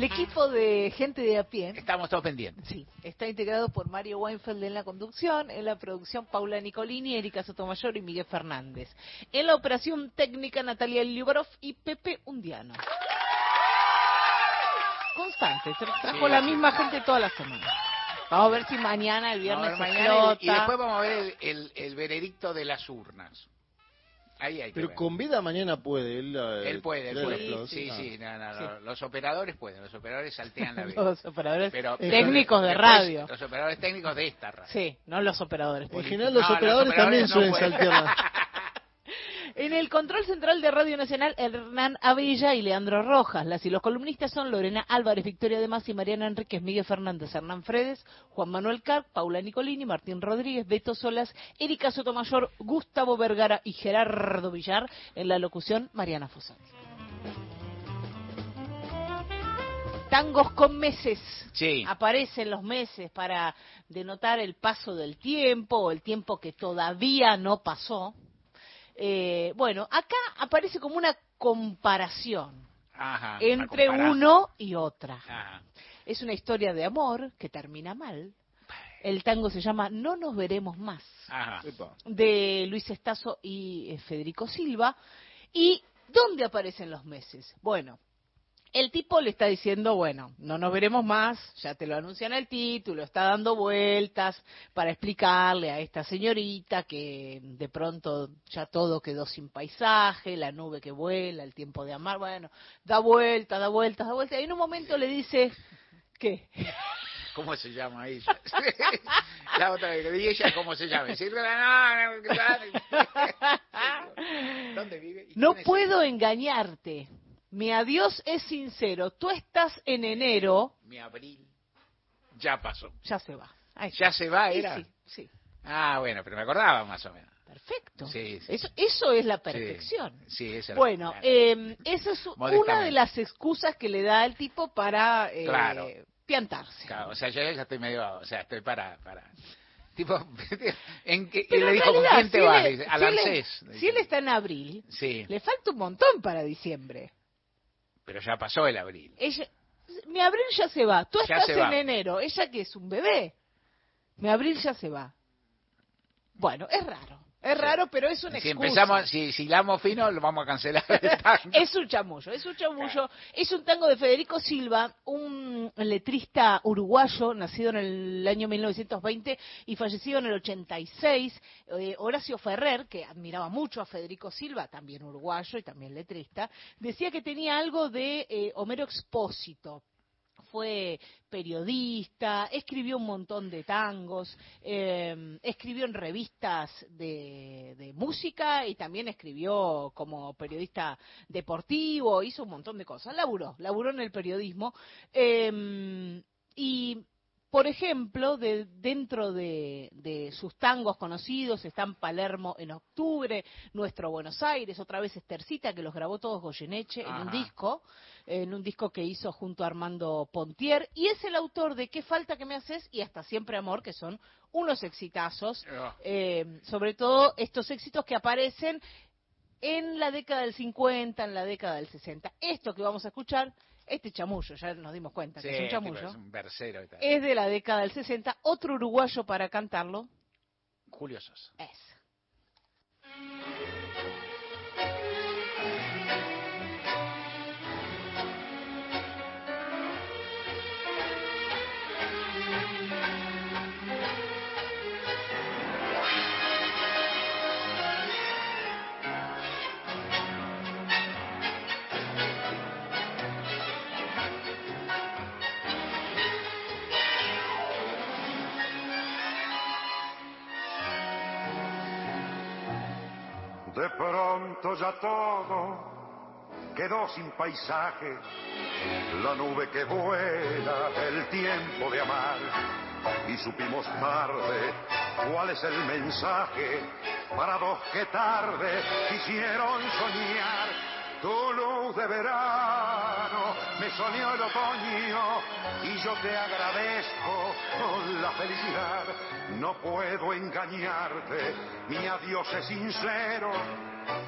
El equipo de gente de a pie. Estamos todos pendientes. Sí, está integrado por Mario Weinfeld en la conducción, en la producción Paula Nicolini, Erika Sotomayor y Miguel Fernández. En la operación técnica Natalia Liubarov y Pepe Undiano. Constante, tra- trajo Sí, la sí. misma gente toda la semana. Vamos a ver si mañana, el viernes, mañana y- después vamos a ver el, el- el veredicto de las urnas. Ahí hay que Pero ver. con vida mañana puede. Él, eh, Él puede, él. Sí, Ah. sí, no, no, Sí. Los operadores pueden, los operadores saltean la vida. Los operadores Pero- técnicos de después, radio. Los operadores técnicos de esta radio. Sí, no los operadores. En general los No, operadores también no suelen pueden. saltear. En el control central de Radio Nacional, Hernán Avilla y Leandro Rojas. Las y los columnistas son Lorena Álvarez, Victoria de Más y Mariana Enríquez, Miguel Fernández, Hernán Fredes, Juan Manuel Carp, Paula Nicolini, Martín Rodríguez, Beto Solas, Erika Sotomayor, Gustavo Vergara y Gerardo Villar. En la locución, Mariana Fosati. Tangos con meses. Sí. Aparecen los meses para denotar el paso del tiempo o el tiempo que todavía no pasó. Eh, bueno, acá aparece como una comparación Ajá, entre uno y otra. Ajá. Es una historia de amor que termina mal. El tango se llama No nos veremos más, Ajá. de Luis Estazo y eh, Federico Silva. ¿Y dónde aparecen los meses? Bueno, el tipo le está diciendo, bueno, no nos veremos más, ya te lo anuncian el título, está dando vueltas para explicarle a esta señorita que de pronto ya todo quedó sin paisaje, la nube que vuela, el tiempo de amar, bueno, da vueltas, da vueltas, da vueltas, y en un momento le dice, ¿qué? ¿Cómo se llama ella? la otra vez, ¿y ella cómo se llama? ¿Dónde vive? ¿Y No puedo engañarte, mi adiós es sincero, tú estás en enero, Mi abril. Ya pasó. ya se va. Ahí ¿Ya se va, era? sí, sí. Ah, bueno, pero me acordaba más o menos. Perfecto. Sí, sí. Eso, eso es la perfección. Sí, esa Bueno, eh, esa es una de las excusas que le da el tipo para eh, Claro. piantarse. Claro, o sea, yo ya estoy medio, o sea, estoy para, para. Tipo, ¿en qué? Y le dijo, ¿con realidad, quién te si vas? él- Dice, si al él-. Si él está en abril, Sí, le falta un montón para diciembre. Pero ya pasó el abril. Ella, mi abril ya se va. Tú Ya estás en enero. Ella que es un bebé. Mi abril ya se va. Bueno, es raro. Es raro, pero es una Si excusa. empezamos, si, si hilamos fino, lo vamos a cancelar. es un chamullo, es un chamullo. Es un tango de Federico Silva, un letrista uruguayo, nacido en el año 1920 y fallecido en el 86. Eh, Horacio Ferrer, que admiraba mucho a Federico Silva, también uruguayo y también letrista, decía que tenía algo de eh, Homero Expósito fue periodista, escribió un montón de tangos, eh, escribió en revistas de, música y también escribió como periodista deportivo, hizo un montón de cosas, laburó, laburó en el periodismo. eh, y por ejemplo, de, dentro de, de sus tangos conocidos están Palermo en octubre, Nuestro Buenos Aires, otra vez Estercita, que los grabó todos Goyeneche en un disco, en un disco que hizo junto a Armando Pontier, y es el autor de ¿Qué falta que me haces? y Hasta Siempre Amor, que son unos exitazos, Ah. eh, sobre todo estos éxitos que aparecen en la década del 50, en la década del 60. Esto que vamos a escuchar, este chamullo, ya nos dimos cuenta Sí, que es un chamullo, es un versero y tal. es de la década del 60. Otro uruguayo para cantarlo Julio Sosa. es. Pronto ya todo quedó sin paisaje, la nube que vuela, el tiempo de amar. Y supimos tarde cuál es el mensaje para dos que tarde quisieron soñar. Tu luz de verano me soñó el otoño y yo te agradezco con la felicidad. No puedo engañarte, mi adiós es sincero.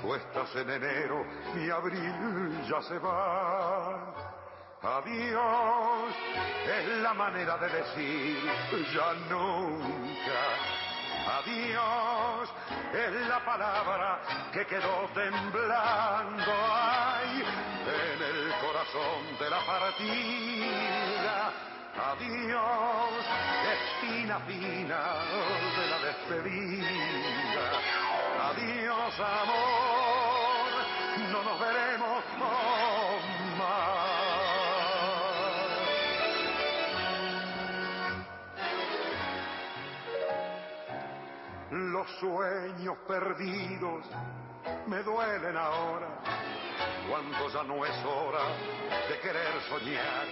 Tú estás en enero, mi abril ya se va. Adiós es la manera de decir ya nunca. Adiós es la palabra que quedó temblando ay, en el corazón de la partida. Adiós, espina fina de la despedida. Adiós, amor, no nos veremos más. Los sueños perdidos me duelen ahora, cuando ya no es hora de querer soñar.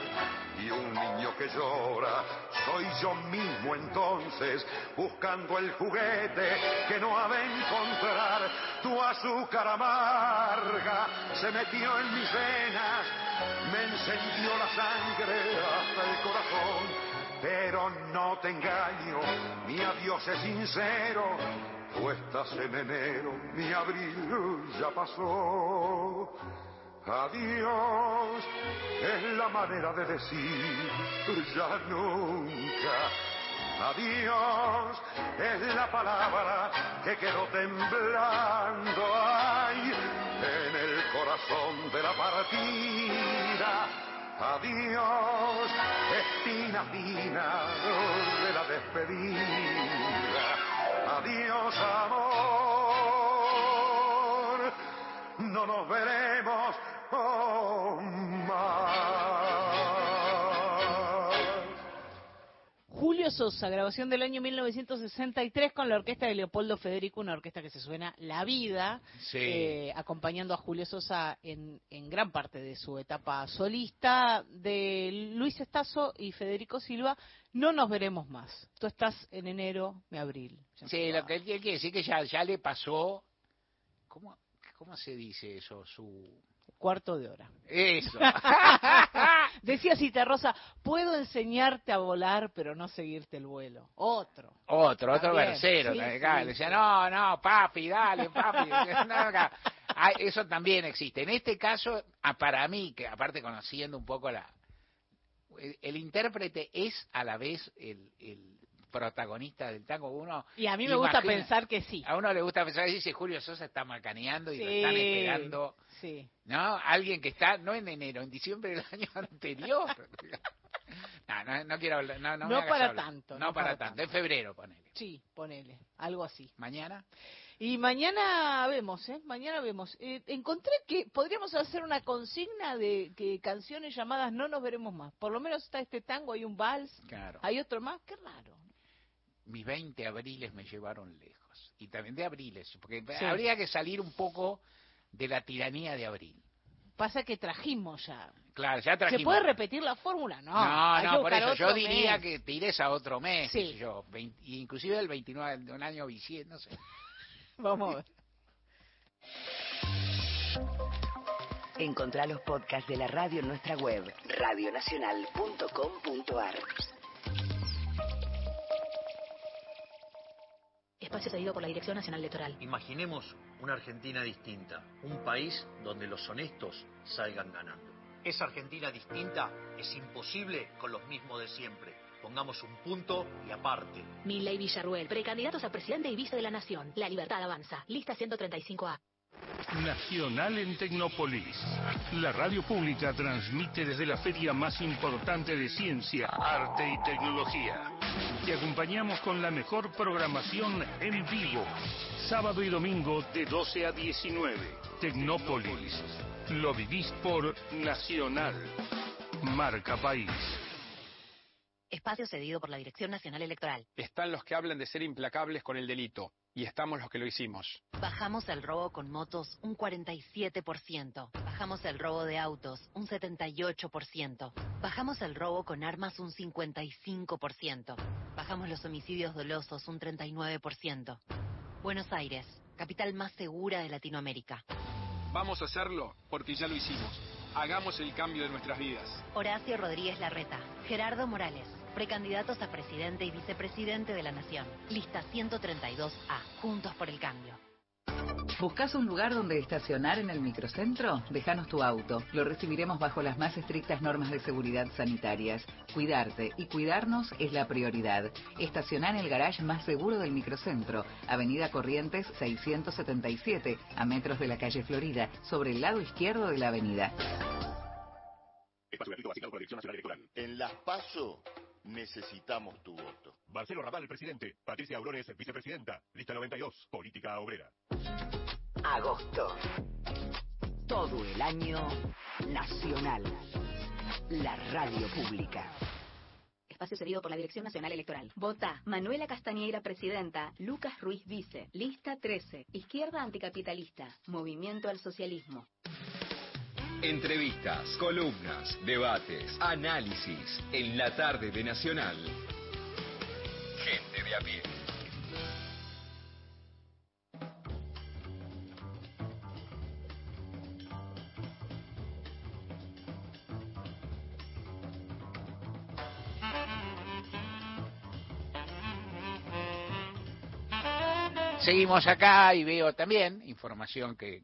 Y un niño que llora, soy yo mismo entonces, buscando el juguete que no ha de encontrar. Tu azúcar amarga se metió en mis venas, me encendió la sangre hasta el corazón. Pero no te engaño, mi adiós es sincero. Tú estás en enero, mi abril ya pasó. Adiós es la manera de decir ya nunca. Adiós es la palabra que quedó temblando ay, en el corazón de la partida. Adiós, espina fina de la despedida. Adiós, amor, Julio Sosa, grabación del año 1963 con la orquesta de Leopoldo Federico, una orquesta que se suena La Vida, Sí. eh, acompañando a Julio Sosa en, en gran parte de su etapa solista, de Luis Estazo y Federico Silva, no nos veremos más. Tú estás en enero, mi abril. Sí, lo que él quiere decir que ya, ya le pasó. ¿Cómo, ¿Cómo se dice eso? Su. Cuarto de hora. Eso. Decía Rosa, puedo enseñarte a volar, pero no seguirte el vuelo. Otro. Otro, otro versero. sí, decía, no, no, papi, dale, papi. Ah, Eso también existe. En este caso, para mí, que aparte conociendo un poco la... El, el intérprete es a la vez el, el protagonista del tango. Uno Y a mí me gusta pensar que sí. A uno le gusta pensar que dice Julio Sosa está macaneando y lo Sí, están esperando. Sí. ¿No? Alguien que está, no en enero, en diciembre del año anterior. no, no, no quiero hablar. No, no, para hablar. tanto, No, para tanto. En febrero, ponele. Sí, ponele, algo así. ¿Mañana? Y mañana vemos, ¿eh? Mañana vemos. Eh, encontré que podríamos hacer una consigna de que canciones llamadas No nos veremos más. Por lo menos está este tango, hay un vals, Claro. hay otro más, qué raro. Mis 20 abriles me llevaron lejos. Y también de abriles, porque Sí. habría que salir un poco de la tiranía de abril. Pasa que trajimos ya. Claro, ya ¿Se trajimos. puede repetir la fórmula? No. No, no, por eso yo diría mes. que tires a otro mes, Sí. qué sé yo, 20 inclusive el 29 de un año no sé. Vamos a ver. Encontrá los podcasts de la radio en nuestra web, radionacional.com.ar. Espacio cedido por la Dirección Nacional Electoral. Imaginemos una Argentina distinta, un país donde los honestos salgan ganando. Esa Argentina distinta es imposible con los mismos de siempre. Pongamos un punto y aparte. Milley Villarruel, precandidatos a presidente y vice de la Nación. La libertad avanza. Lista 135A. Nacional en Tecnópolis. La radio pública transmite desde la feria más importante de ciencia, arte y tecnología. Te acompañamos con la mejor programación en vivo. Sábado y domingo de 12 a 19. Tecnópolis. Lo vivís por Nacional. Marca País. Espacio cedido por la Dirección Nacional Electoral. Están los que hablan de ser implacables con el delito. Y estamos los que lo hicimos. Bajamos el robo con motos un 47%. Bajamos el robo de autos un 78%. Bajamos el robo con armas un 55%. Bajamos los homicidios dolosos un 39%. Buenos Aires, capital más segura de Latinoamérica. Vamos a hacerlo porque ya lo hicimos. Hagamos el cambio de nuestras vidas. Horacio Rodríguez Larreta, Gerardo Morales, precandidatos a presidente y vicepresidente de la Nación. Lista 132A, Juntos por el Cambio. ¿Buscas un lugar donde estacionar en el microcentro? Déjanos tu auto. Lo recibiremos bajo las más estrictas normas de seguridad sanitarias. Cuidarte y cuidarnos es la prioridad. Estacionar en el garage más seguro del microcentro, Avenida Corrientes 677, a metros de la calle Florida, sobre el lado izquierdo de la avenida. Espacio gratuito asignado por la Dirección Nacional Electoral. En las PASO necesitamos tu voto. Marcelo Raval, presidente. Patricia Aurones, vicepresidenta. Lista 92, Política Obrera. Agosto. Todo el año nacional. La radio pública. Espacio cedido por la Dirección Nacional Electoral. Vota Manuela Castañeira, presidenta. Lucas Ruiz, vice. Lista 13. Izquierda anticapitalista. Movimiento al socialismo. Entrevistas, columnas, debates, análisis en la tarde de Nacional. Gente de a pie. Seguimos acá y veo también información que,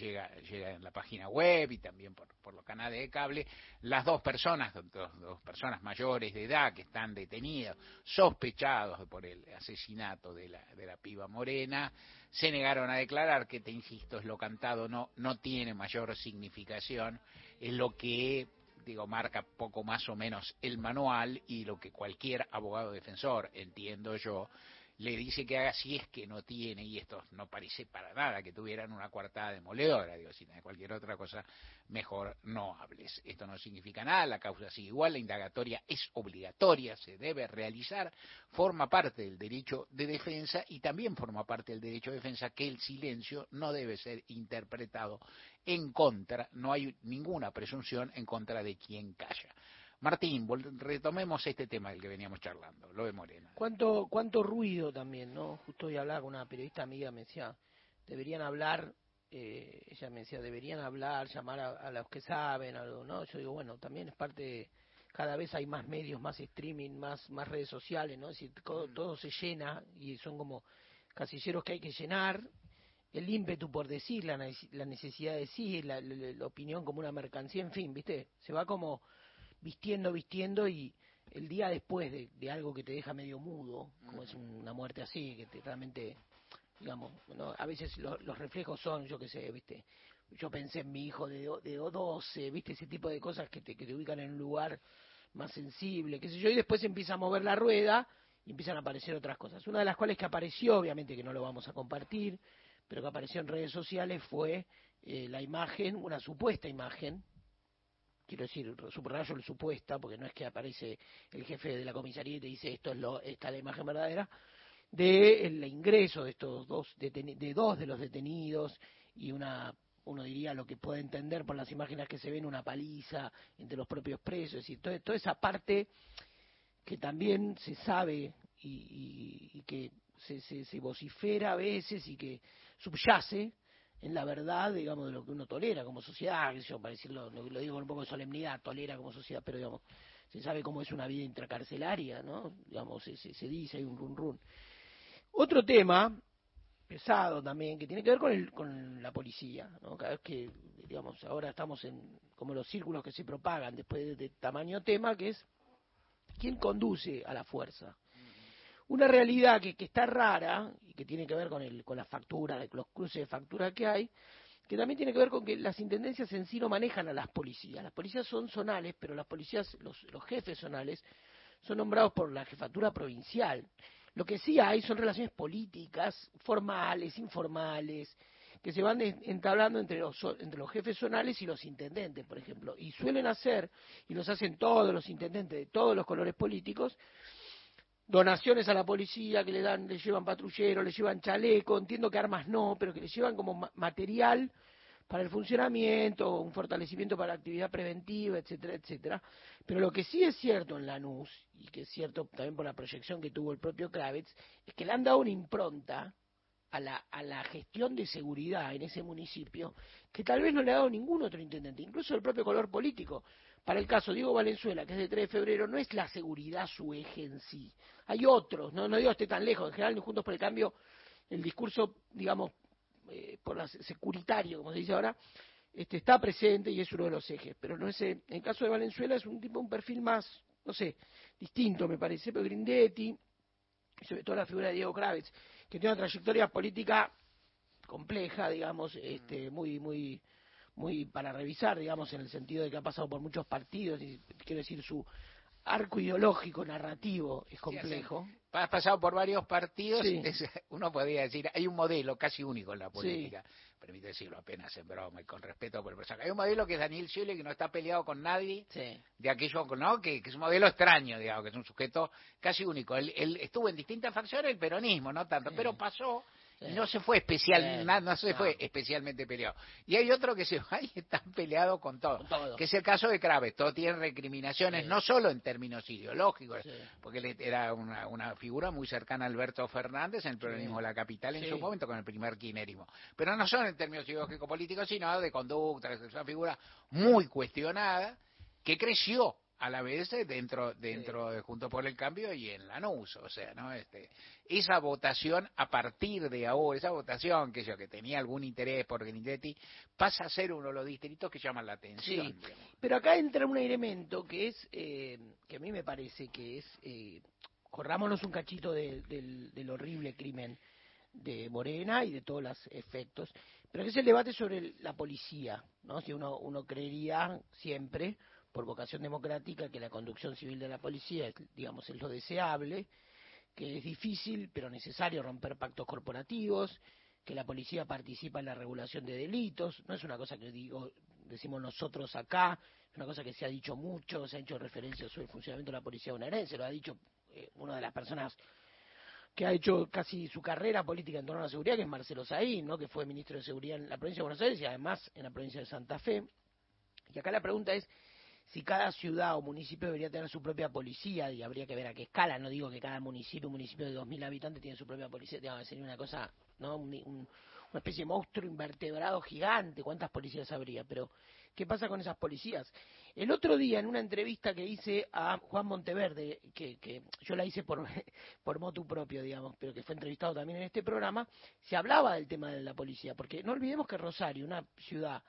llega, en la página web y también por, por los canales de cable. Las dos personas, dos, dos personas mayores de edad que están detenidas, sospechados por el asesinato de la, de la piba morena, se negaron a declarar que, te insisto, es lo cantado, no, no tiene mayor significación, es lo que digo, marca poco más o menos el manual y lo que cualquier abogado defensor, entiendo yo, le dice que haga si es que no tiene, y esto no parece para nada que tuvieran una coartada demoledora, digo, si hay cualquier otra cosa, mejor no hables. Esto no significa nada, la causa sigue igual, la indagatoria es obligatoria, se debe realizar, forma parte del derecho de defensa y también forma parte del derecho de defensa que el silencio no debe ser interpretado en contra, no hay ninguna presunción en contra de quien calla. Martín, retomemos este tema del que veníamos charlando, lo de Morena. ¿Cuánto, cuánto ruido también, ¿no? Justo hoy hablaba con una periodista amiga, me decía, deberían hablar, eh, ella me decía, deberían hablar, llamar a, a los que saben, algo, ¿no? Yo digo, bueno, también es parte, de- cada vez hay más medios, más streaming, más, más redes sociales, ¿no? Es decir, todo, todo se llena y son como casilleros que hay que llenar, el ímpetu por decir, la, nece- la necesidad de decir, la, la- la opinión como una mercancía, en fin, ¿viste? Se va como vistiendo, vistiendo y el día después de, de algo que te deja medio mudo, como es una muerte así, que te realmente, digamos, ¿no? a veces lo- los reflejos son, yo qué sé, ¿viste? Yo pensé en mi hijo de, de 12, ¿viste? Ese tipo de cosas que te, que te ubican en un lugar más sensible, qué sé yo, y después empieza a mover la rueda y empiezan a aparecer otras cosas. Una de las cuales que apareció, obviamente que no lo vamos a compartir, pero que apareció en redes sociales fue eh, la imagen, una supuesta imagen, quiero decir, subrayo el supuesta, porque no es que aparece el jefe de la comisaría y te dice esto es lo, esta es la imagen verdadera, de el ingreso de estos dos de dos de los detenidos y una uno diría lo que puede entender por las imágenes que se ven, una paliza entre los propios presos, es decir, toda esa parte que también se sabe y, y- y que se, se, se vocifera a veces y que subyace en la verdad, digamos, de lo que uno tolera como sociedad, yo, para decirlo, lo, lo digo con un poco de solemnidad, tolera como sociedad, pero digamos, se sabe cómo es una vida intracarcelaria, ¿no? Digamos, se, se, se dice, hay un run run. Otro tema pesado también, que tiene que ver con, el, con la policía, ¿no? Cada vez que, digamos, ahora estamos en como los círculos que se propagan después de, de tamaño tema, que es quién conduce a la fuerza. Una realidad que, que está rara y que tiene que ver con, el, con las facturas, los cruces de facturas que hay, que también tiene que ver con que las intendencias en sí no manejan a las policías. Las policías son zonales, pero las policías, los, los jefes zonales, son nombrados por la jefatura provincial. Lo que sí hay son relaciones políticas, formales, informales, que se van en- entablando entre los, entre los jefes zonales y los intendentes, por ejemplo. Y suelen hacer, y los hacen todos los intendentes de todos los colores políticos, donaciones a la policía que le dan, le llevan patrulleros, le llevan chaleco, entiendo que armas no, pero que le llevan como ma- material para el funcionamiento, un fortalecimiento para la actividad preventiva, etcétera, etcétera. Pero lo que sí es cierto en Lanús, y que es cierto también por la proyección que tuvo el propio Kravitz, es que le han dado una impronta a la, a la gestión de seguridad en ese municipio que tal vez no le ha dado ningún otro intendente, incluso el propio color político. Para el caso Diego Valenzuela, que es de 3 de febrero, no es la seguridad su eje en sí. Hay otros, no, no digo esté tan lejos, en general, Juntos por el Cambio, el discurso, digamos, eh, por la securitario, como se dice ahora, este, está presente y es uno de los ejes. Pero no es, en el caso de Valenzuela es un tipo, un perfil más, no sé, distinto me parece, pero Grindetti, sobre todo la figura de Diego Kravitz, que tiene una trayectoria política compleja, digamos, este, muy, muy, muy para revisar, digamos, en el sentido de que ha pasado por muchos partidos, y quiero decir, su arco ideológico, narrativo, es complejo. Has pasado por varios partidos, Sí. es- uno podría decir, hay un modelo casi único en la política, permite decirlo apenas en broma y con respeto por el personaje. Hay un modelo que es Daniel Scioli, que no está peleado con nadie, de aquello, ¿no? Que, que es un modelo extraño, digamos, que es un sujeto casi único. Él, él estuvo en distintas facciones, el peronismo, no tanto, pero pasó y no se fue especial, no se fue especialmente peleado. Y hay otro que se va y está peleado con todo, que es el caso de Kraves. Todo tiene recriminaciones, no solo en términos ideológicos, porque él era una, una figura muy cercana a Alberto Fernández en el peronismo de la capital en su momento con el primer kirchnerismo. Pero no son en términos ideológico-políticos, sino de conducta, es una figura muy cuestionada que creció a la vez eh, dentro dentro de Junto por el Cambio y en Lanús, o sea, ¿no? Este, esa votación a partir de ahora, esa votación que yo que tenía algún interés por Grindetti, pasa a ser uno de los distritos que llaman la atención. Sí, pero acá entra un elemento que es, eh, que a mí me parece que es, eh, corrámonos un cachito de- del, del horrible crimen de Morena y de todos los efectos, pero que es el debate sobre el- la policía, ¿no? Si uno, uno creería siempre, por vocación democrática, que la conducción civil de la policía, es, digamos, es lo deseable, que es difícil pero necesario romper pactos corporativos, que la policía participa en la regulación de delitos, no es una cosa que digo, decimos nosotros acá, es una cosa que se ha dicho mucho, se ha hecho referencia sobre el funcionamiento de la policía bonaerense, lo ha dicho eh, una de las personas que ha hecho casi su carrera política en torno a la seguridad, que es Marcelo Saín, ¿no? que fue ministro de Seguridad en la provincia de Buenos Aires y además en la provincia de Santa Fe. Y acá la pregunta es si cada ciudad o municipio debería tener su propia policía y habría que ver a qué escala. No digo que cada municipio, un municipio de 2.000 habitantes tiene su propia policía, digamos, sería una cosa, ¿no? Un- un- una especie de monstruo invertebrado gigante. ¿Cuántas policías habría? Pero, ¿qué pasa con esas policías? El otro día, en una entrevista que hice a Juan Monteverde, que, que yo la hice por, por motu propio, digamos, pero que fue entrevistado también en este programa, se hablaba del tema de la policía, porque no olvidemos que Rosario, una ciudad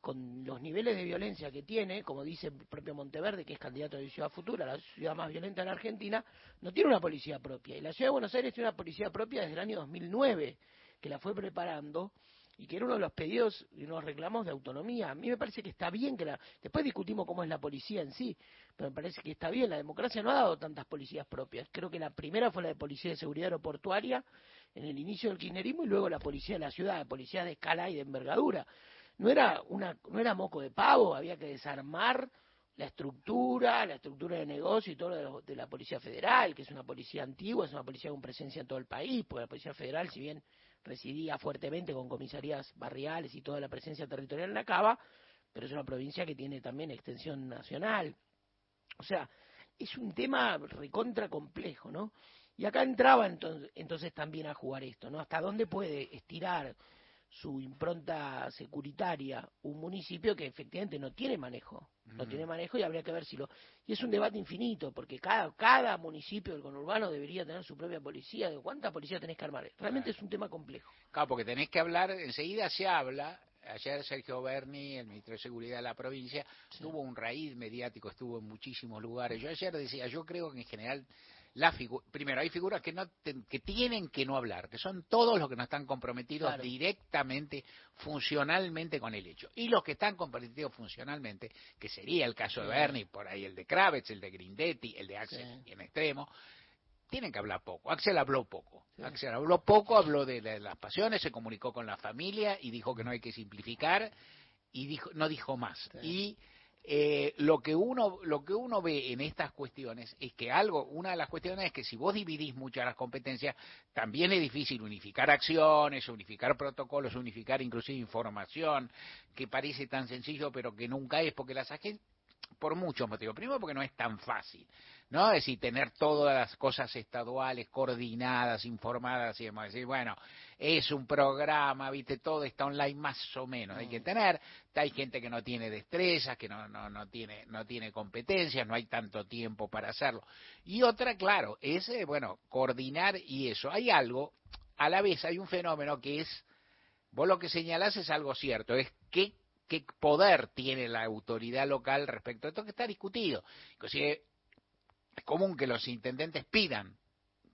con los niveles de violencia que tiene, como dice el propio Monteverde, que es candidato de Ciudad Futura, la ciudad más violenta de la Argentina, no tiene una policía propia. Y la ciudad de Buenos Aires tiene una policía propia desde el año 2009, que la fue preparando y que era uno de los pedidos y unos reclamos de autonomía. A mí me parece que está bien que la... Después discutimos cómo es la policía en sí, pero me parece que está bien. La democracia no ha dado tantas policías propias. Creo que la primera fue la de Policía de Seguridad Aeroportuaria en el inicio del kirchnerismo y luego la policía de la ciudad, policía de escala y de envergadura. No era, una, no era moco de pavo, había que desarmar la estructura, la estructura de negocio y todo lo de, de la Policía Federal, que es una policía antigua, es una policía con presencia en todo el país, porque la Policía Federal, si bien residía fuertemente con comisarías barriales y toda la presencia territorial en la Cava, pero es una provincia que tiene también extensión nacional. O sea, es un tema recontra complejo, ¿no? Y acá entraba entonces, entonces también a jugar esto, ¿no? ¿Hasta dónde puede estirar su impronta securitaria un municipio que efectivamente no tiene manejo? No tiene manejo y habría que ver si lo... Y es un debate infinito, porque cada, cada municipio del conurbano debería tener su propia policía. ¿De cuánta policía tenés que armar? Realmente es un tema complejo. Claro, porque tenés que hablar, enseguida se habla. Ayer Sergio Berni, el ministro de Seguridad de la provincia, tuvo un raíz mediático, estuvo en muchísimos lugares. Yo ayer decía, yo creo que en general, la primero, hay figuras que, no ten- que tienen que no hablar, que son todos los que no están comprometidos Claro. directamente, funcionalmente con el hecho. Y los que están comprometidos funcionalmente, que sería el caso de Sí. Berni, por ahí el de Kravitz, el de Grindetti, el de Axel en extremo, tienen que hablar poco. Axel habló poco. Axel habló poco, habló de, la- las pasiones, se comunicó con la familia y dijo que no hay que simplificar y dijo, no dijo más. Y eh, lo que uno lo que uno ve en estas cuestiones es que algo una de las cuestiones es que si vos dividís muchas las competencias también es difícil unificar acciones unificar protocolos unificar inclusive información que parece tan sencillo pero que nunca es porque las agencias por muchos motivos. Primero porque no es tan fácil, ¿no? Es decir, tener todas las cosas estaduales coordinadas, informadas y demás. Decir, bueno, es un programa, viste, todo está online más o menos. Hay que tener, hay gente que no tiene destrezas, que no, no, no tiene, no tiene competencias, no hay tanto tiempo para hacerlo. Y otra, claro, es, eh, bueno, coordinar y eso. Hay algo, a la vez hay un fenómeno que es, vos lo que señalás es algo cierto, es que qué poder tiene la autoridad local respecto a esto que está discutido. Es común que los intendentes pidan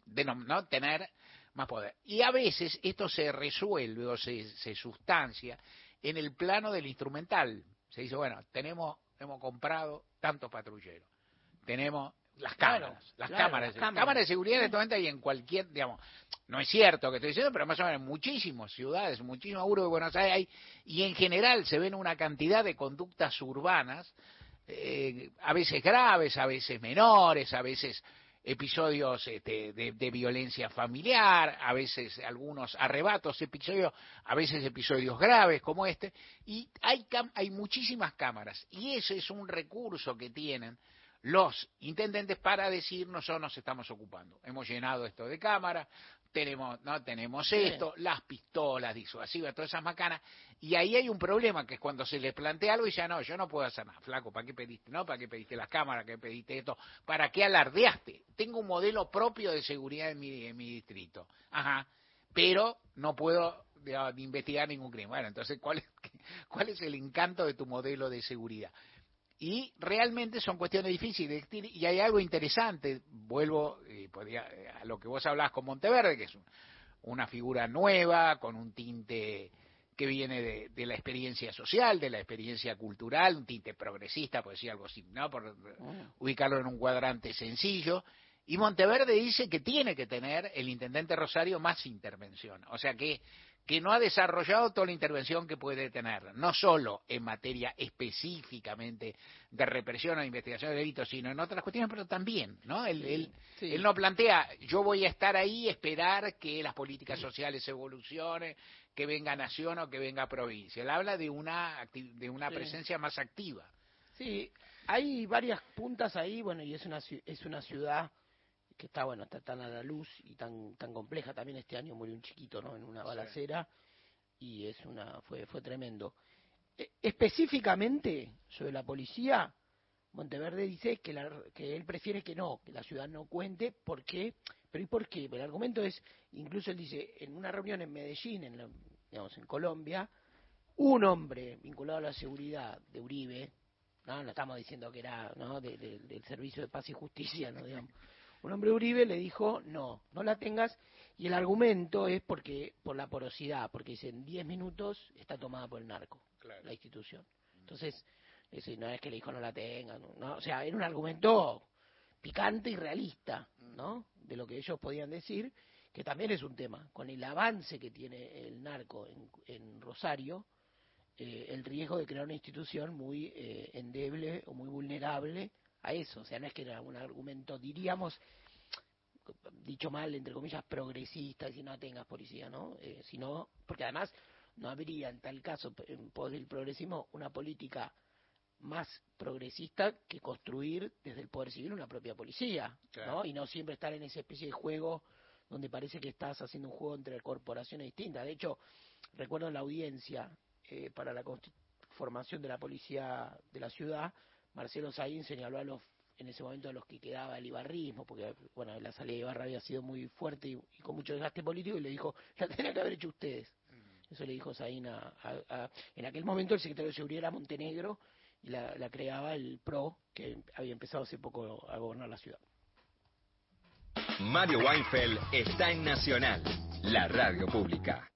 de no, no tener más poder. Y a veces esto se resuelve o se, se sustancia en el plano del instrumental. Se dice, bueno, tenemos, hemos comprado tantos patrulleros, tenemos las Claro, cámaras, las claro, cámaras, las cámaras. cámaras de seguridad en este momento hay en cualquier, digamos, no es cierto que estoy diciendo, pero más o menos en muchísimas ciudades, muchísimos urbe de Buenos Aires hay, y en general se ven una cantidad de conductas urbanas, eh, a veces graves, a veces menores, a veces episodios este, de, de violencia familiar, a veces algunos arrebatos, episodios, a veces episodios graves como este, y hay, cam- hay muchísimas cámaras, y ese es un recurso que tienen los intendentes para decir nosotros nos estamos ocupando. Hemos llenado esto de cámaras, tenemos, no tenemos Sí. esto, las pistolas disuasivas, todas esas macanas, y ahí hay un problema que es cuando se les plantea algo y ya no, yo no puedo hacer nada, flaco, ¿para qué pediste? No, ¿para qué pediste las cámaras? ¿Para qué pediste esto? ¿Para qué alardeaste? Tengo un modelo propio de seguridad en mi, en mi distrito. Ajá, pero no puedo investigar ningún crimen. Bueno, entonces, ¿cuál es, ¿cuál es el encanto de tu modelo de seguridad? Y realmente son cuestiones difíciles. Y hay algo interesante, vuelvo eh, podría- eh, a lo que vos hablás con Monteverde, que es un- una figura nueva, con un tinte que viene de, de la experiencia social, de la experiencia cultural, un tinte progresista, por decir algo así, ¿no? por ubicarlo en un cuadrante sencillo. Y Monteverde dice que tiene que tener el intendente Rosario más intervención, o sea que, que no ha desarrollado toda la intervención que puede tener, no solo en materia específicamente de represión o de investigación de delitos, sino en otras cuestiones, pero también, ¿no? Él, él, sí. él no plantea, yo voy a estar ahí, esperar que las políticas sociales evolucionen, que venga nación o que venga provincia. Él habla de una, de una Sí. presencia más activa. Sí, hay varias puntas ahí, bueno, y es una es una ciudad que está bueno, está tan a la luz y tan tan compleja. También este año murió un chiquito, ¿no? En una balacera y es una fue fue tremendo. E- específicamente sobre la policía, Monteverde dice que la- que él prefiere que no, que la ciudad no cuente, ¿por qué? Pero ¿y por qué? El argumento es, incluso él dice, en una reunión en Medellín, en la- digamos en Colombia, un hombre vinculado a la seguridad de Uribe, no, no estamos diciendo que era ¿no? de- de- del Servicio de Paz y Justicia, no digamos. Un hombre Uribe le dijo, no, no la tengas, y el argumento es porque por la porosidad, porque dice, en 10 minutos está tomada por el narco, la institución. Entonces, no es que le dijo no la tengan, no, o sea, era un argumento picante y realista, ¿no? De lo que ellos podían decir, que también es un tema, con el avance que tiene el narco en, en Rosario, eh, el riesgo de crear una institución muy eh, endeble o muy vulnerable a eso. O sea, no es que era un argumento, diríamos, dicho mal, entre comillas, progresista, si no tengas policía, ¿no? Eh, sino, porque además no habría en tal caso, en pos del progresismo, una política más progresista que construir desde el poder civil una propia policía, ¿no? Y no siempre estar en esa especie de juego donde parece que estás haciendo un juego entre corporaciones distintas. De hecho, recuerdo en la audiencia eh, para la formación de la policía de la ciudad, Marcelo Saín señaló a los en ese momento a los que quedaba el ibarrismo, porque bueno, la salida de Ibarra había sido muy fuerte y, y con mucho desgaste político, y le dijo, la tenían que haber hecho ustedes. Eso le dijo Saín a, a- En aquel momento el secretario de Seguridad era Montenegro y la, la creaba el PRO, que había empezado hace poco a gobernar la ciudad. Mario Weinfeld está en Nacional, la radio pública.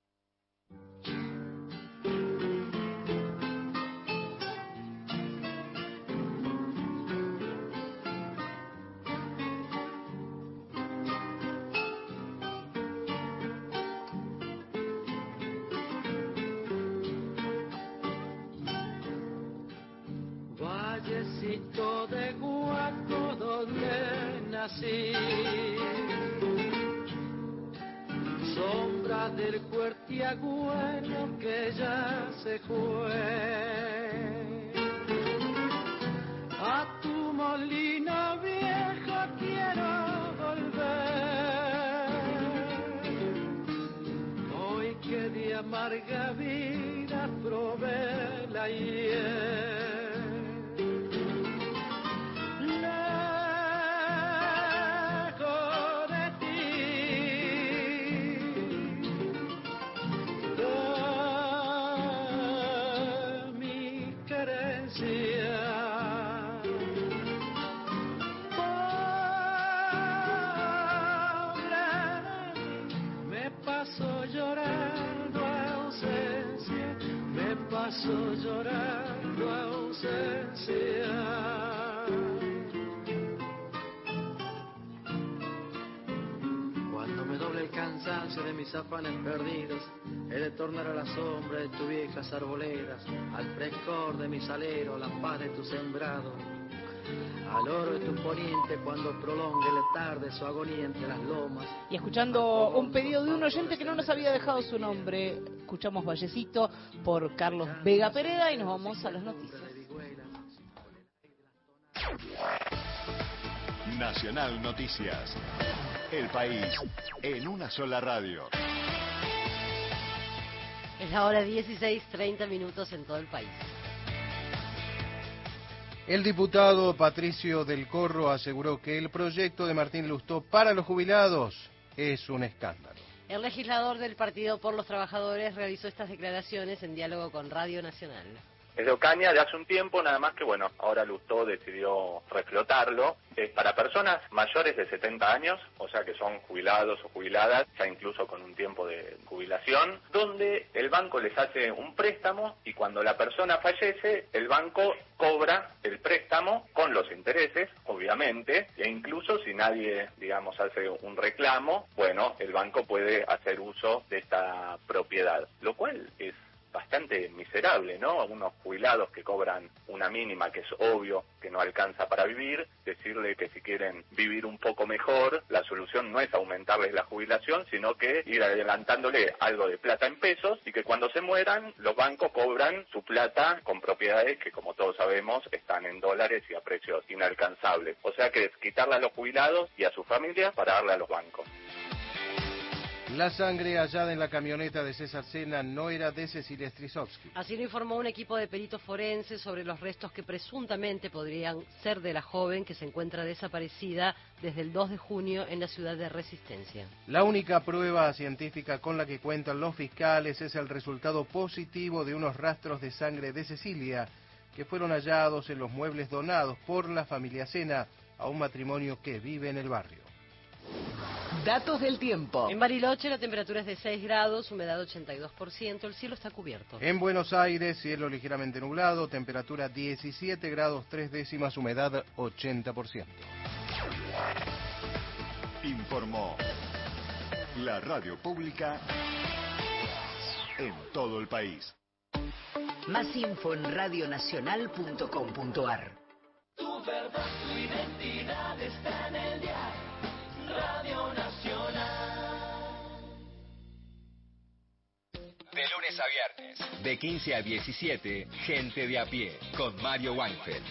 Mi salero, la paz de tu sembrado, al oro de tu poniente cuando prolongue la tarde su agonía entre las lomas. Y escuchando un pedido de un oyente que no nos había dejado su nombre, escuchamos Vallecito por Carlos Vega Pereda y nos vamos a las noticias. Nacional Noticias. El país en una sola radio. Es la hora 16, 30 minutos en todo el país. El diputado Patricio del Corro aseguró que el proyecto de Martín Lustó para los jubilados es un escándalo. El legislador del Partido por los Trabajadores realizó estas declaraciones en diálogo con Radio Nacional. Es de Ocaña de hace un tiempo, nada más que bueno, ahora Lustó decidió reflotarlo. Es para personas mayores de 70 años, o sea que son jubilados o jubiladas, ya incluso con un tiempo de jubilación, donde el banco les hace un préstamo y cuando la persona fallece, el banco cobra el préstamo con los intereses, obviamente, e incluso si nadie, digamos, hace un reclamo, bueno, el banco puede hacer uso de esta propiedad, lo cual es bastante miserable, ¿no? A unos jubilados que cobran una mínima que es obvio que no alcanza para vivir, decirle que si quieren vivir un poco mejor, la solución no es aumentarles la jubilación, sino que ir adelantándole algo de plata en pesos y que cuando se mueran los bancos cobran su plata con propiedades que como todos sabemos están en dólares y a precios inalcanzables. O sea que es quitarle a los jubilados y a sus familias para darle a los bancos. La sangre hallada en la camioneta de César Sena no era de Cecilia Strisovsky. Así lo informó un equipo de peritos forenses sobre los restos que presuntamente podrían ser de la joven que se encuentra desaparecida desde el 2 de junio en la ciudad de Resistencia. La única prueba científica con la que cuentan los fiscales es el resultado positivo de unos rastros de sangre de Cecilia que fueron hallados en los muebles donados por la familia Sena a un matrimonio que vive en el barrio. Datos del tiempo. En Bariloche la temperatura es de 6 grados, humedad 82%, el cielo está cubierto. En Buenos Aires, cielo ligeramente nublado, temperatura 17 grados 3 décimas, humedad 80%. Informó la radio pública en todo el país. Más info en radionacional.com.ar. Tu verdad, tu identidad está en a viernes, de 15 a 17, Gente de a pie, con Mario Weinfeld.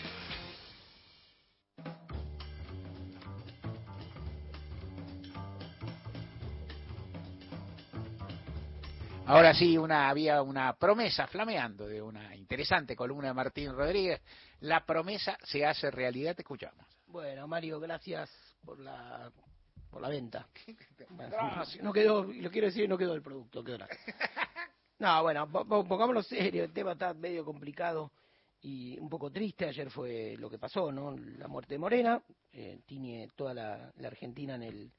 Ahora sí, una, había una promesa flameando de una interesante columna de Martín Rodríguez. La promesa se hace realidad, te escuchamos. Bueno, Mario, gracias por la por la venta. Bueno, no quedó, lo quiero decir, no quedó el producto, quedó nada. No, bueno, po- po- pongámoslo serio, el tema está medio complicado y un poco triste. Ayer fue lo que pasó, ¿no? La muerte de Morena, eh, tiñe toda la, la Argentina en el,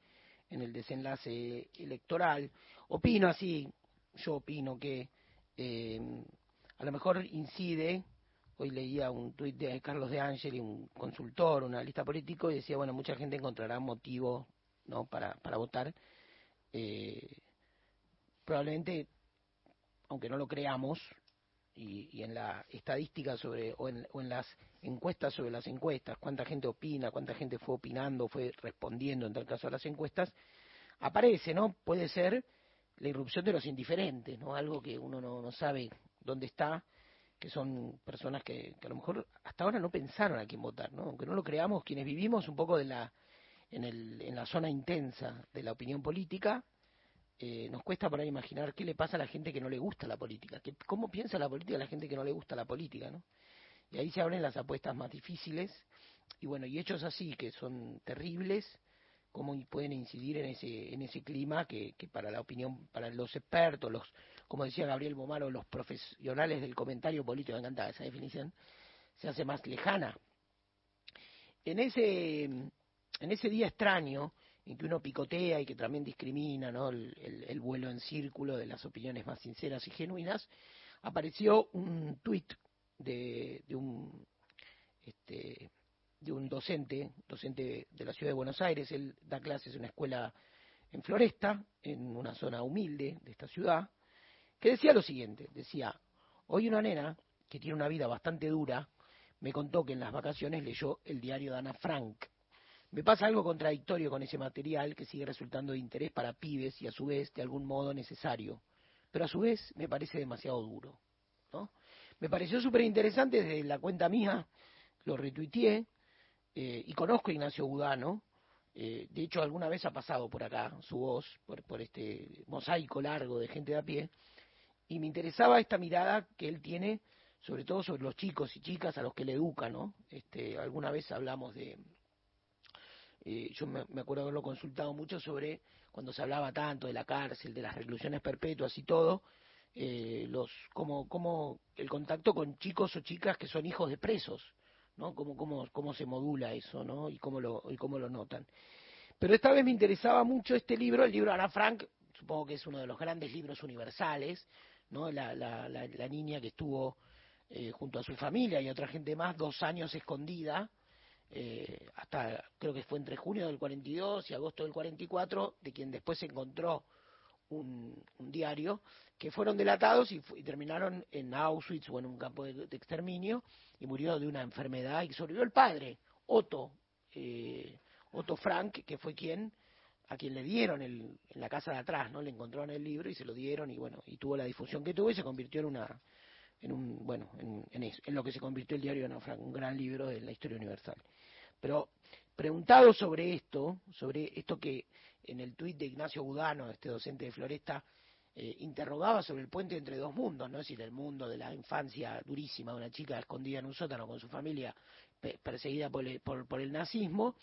en el desenlace electoral. Opino así, yo opino que eh, a lo mejor incide, hoy leía un tuit de Carlos de Angeli, un consultor, un analista político, y decía, bueno, mucha gente encontrará motivo ¿no? para, para votar. Eh, probablemente, aunque no lo creamos, y, en la estadística sobre, o en, o en las encuestas sobre las encuestas, cuánta gente opina, cuánta gente fue opinando, fue respondiendo en tal caso a las encuestas, aparece, ¿no? Puede ser la irrupción de los indiferentes, ¿no? Algo que uno no, no sabe dónde está, que son personas que, que a lo mejor hasta ahora no pensaron a quién votar, ¿no? Aunque no lo creamos, quienes vivimos un poco de la, en, el, en la zona intensa de la opinión política, eh, nos cuesta por ahí imaginar qué le pasa a la gente que no le gusta la política, que, cómo piensa la política la gente que no le gusta la política, ¿no? Y ahí se abren las apuestas más difíciles, y bueno, y hechos así que son terribles, cómo pueden incidir en ese, en ese clima que, que para la opinión, para los expertos, los, como decía Gabriel Bomaro, los profesionales del comentario político, me encanta esa definición, se hace más lejana. En ese, en ese día extraño, en que uno picotea y que también discrimina el vuelo en círculo de las opiniones más sinceras y genuinas, apareció un tuit de, de un este, de un docente, docente de la ciudad de Buenos Aires, él da clases en una escuela en Floresta, en una zona humilde de esta ciudad, que decía lo siguiente, decía, hoy una nena que tiene una vida bastante dura, me contó que en las vacaciones leyó el diario de Ana Frank. Me pasa algo contradictorio con ese material que sigue resultando de interés para pibes y a su vez de algún modo necesario, pero a su vez me parece demasiado duro. ¿no? Me pareció súper interesante desde la cuenta mía, lo retuiteé, eh, y conozco a Ignacio Budano, eh, de hecho alguna vez ha pasado por acá su voz, por, por este mosaico largo de gente de a pie, y me interesaba esta mirada que él tiene, sobre todo sobre los chicos y chicas a los que le educa, ¿no? Este, alguna vez hablamos de, eh, yo me, acuerdo haberlo consultado mucho sobre cuando se hablaba tanto de la cárcel, de las reclusiones perpetuas y todo, eh, los como como el contacto con chicos o chicas que son hijos de presos, ¿no? Cómo, cómo, cómo se modula eso, ¿no? Y cómo lo y cómo lo notan. Pero esta vez me interesaba mucho este libro, el libro Ana Frank, supongo que es uno de los grandes libros universales, ¿no? La, la, la, la niña que estuvo eh, junto a su familia y otra gente más dos años escondida, eh, hasta creo que fue entre junio del 42 y agosto del 44, de quien después se encontró un, diario, que fueron delatados y, terminaron en Auschwitz o en un campo de, de exterminio y murió de una enfermedad y sobrevivió el padre, Otto, eh, Otto Frank, que fue quien a quien le dieron el, en la casa de atrás, ¿no? Le encontraron el libro y se lo dieron y bueno, y tuvo la difusión que tuvo y se convirtió en una en un bueno, en, en, eso, en lo que se convirtió el diario de un gran libro de la historia universal. Pero preguntado sobre esto, sobre esto que en el tuit de Ignacio Budano, este docente de Floresta, eh, interrogaba sobre el puente entre dos mundos, ¿no? Es decir, el mundo de la infancia durísima de una chica escondida en un sótano con su familia pe- perseguida por el, por, por el nazismo,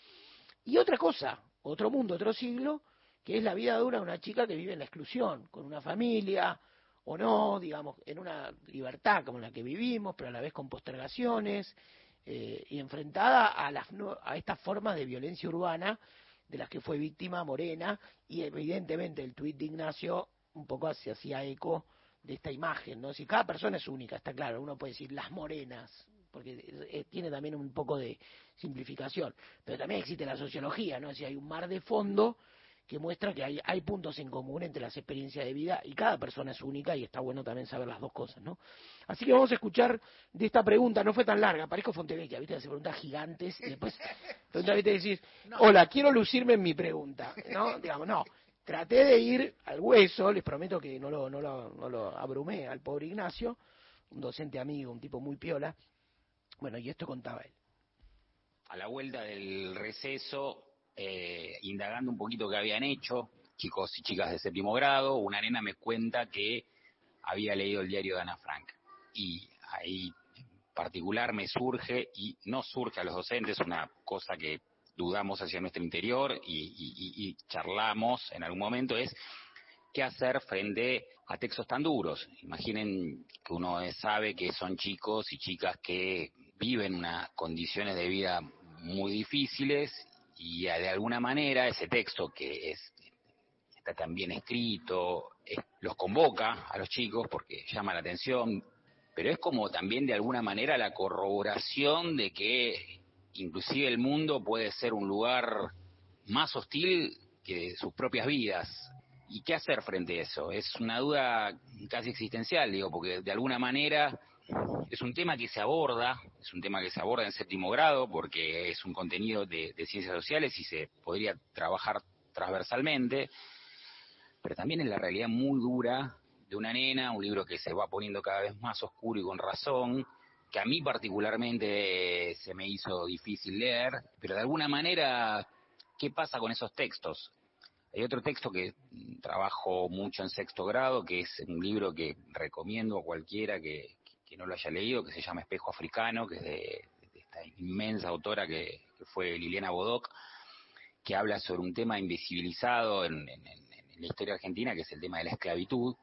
y otra cosa, otro mundo, otro siglo, que es la vida dura de una chica que vive en la exclusión, con una familia o no, digamos, en una libertad como la que vivimos, pero a la vez con postergaciones, eh, y enfrentada a, las, a estas formas de violencia urbana de las que fue víctima Morena, y evidentemente el tuit de Ignacio un poco se hacía eco de esta imagen, ¿no? Si cada persona es única, está claro, uno puede decir las morenas, porque eh, tiene también un poco de simplificación, pero también existe la sociología, ¿no? Si hay un mar de fondo que muestra que hay, hay puntos en común entre las experiencias de vida y cada persona es única y está bueno también saber las dos cosas, ¿no? Así que vamos a escuchar de esta pregunta, no fue tan larga, parezco Fontevecchia, ¿viste? Hace preguntas gigantes y después. Decís, hola, quiero lucirme en mi pregunta, ¿no? Digamos, no, traté de ir al hueso, les prometo que no lo, no lo, no lo abrumé al pobre Ignacio, un docente amigo, un tipo muy piola, bueno, y esto contaba él. A la vuelta del receso, eh, indagando un poquito qué habían hecho, chicos y chicas de séptimo grado, una nena me cuenta que había leído el diario de Ana Frank. Y ahí en particular me surge, y no surge a los docentes, una cosa que dudamos hacia nuestro interior y, charlamos en algún momento, es qué hacer frente a textos tan duros. Imaginen que uno sabe que son chicos y chicas que viven unas condiciones de vida muy difíciles y de alguna manera ese texto que es está tan bien escrito eh, los convoca a los chicos porque llama la atención pero es como también de alguna manera la corroboración de que inclusive el mundo puede ser un lugar más hostil que sus propias vidas. Y qué hacer frente a eso es una duda casi existencial digo porque de alguna manera es un tema que se aborda, es un tema que se aborda en séptimo grado porque es un contenido de, ciencias sociales y se podría trabajar transversalmente, pero también es la realidad muy dura de una nena, un libro que se va poniendo cada vez más oscuro y con razón, que a mí particularmente se me hizo difícil leer, pero de alguna manera, ¿qué pasa con esos textos? Hay otro texto que trabajo mucho en sexto grado, que es un libro que recomiendo a cualquiera que, que no lo haya leído, que se llama Espejo Africano, que es de, esta inmensa autora que, fue Liliana Bodoc, que habla sobre un tema invisibilizado en, en, la historia argentina, que es el tema de la esclavitud,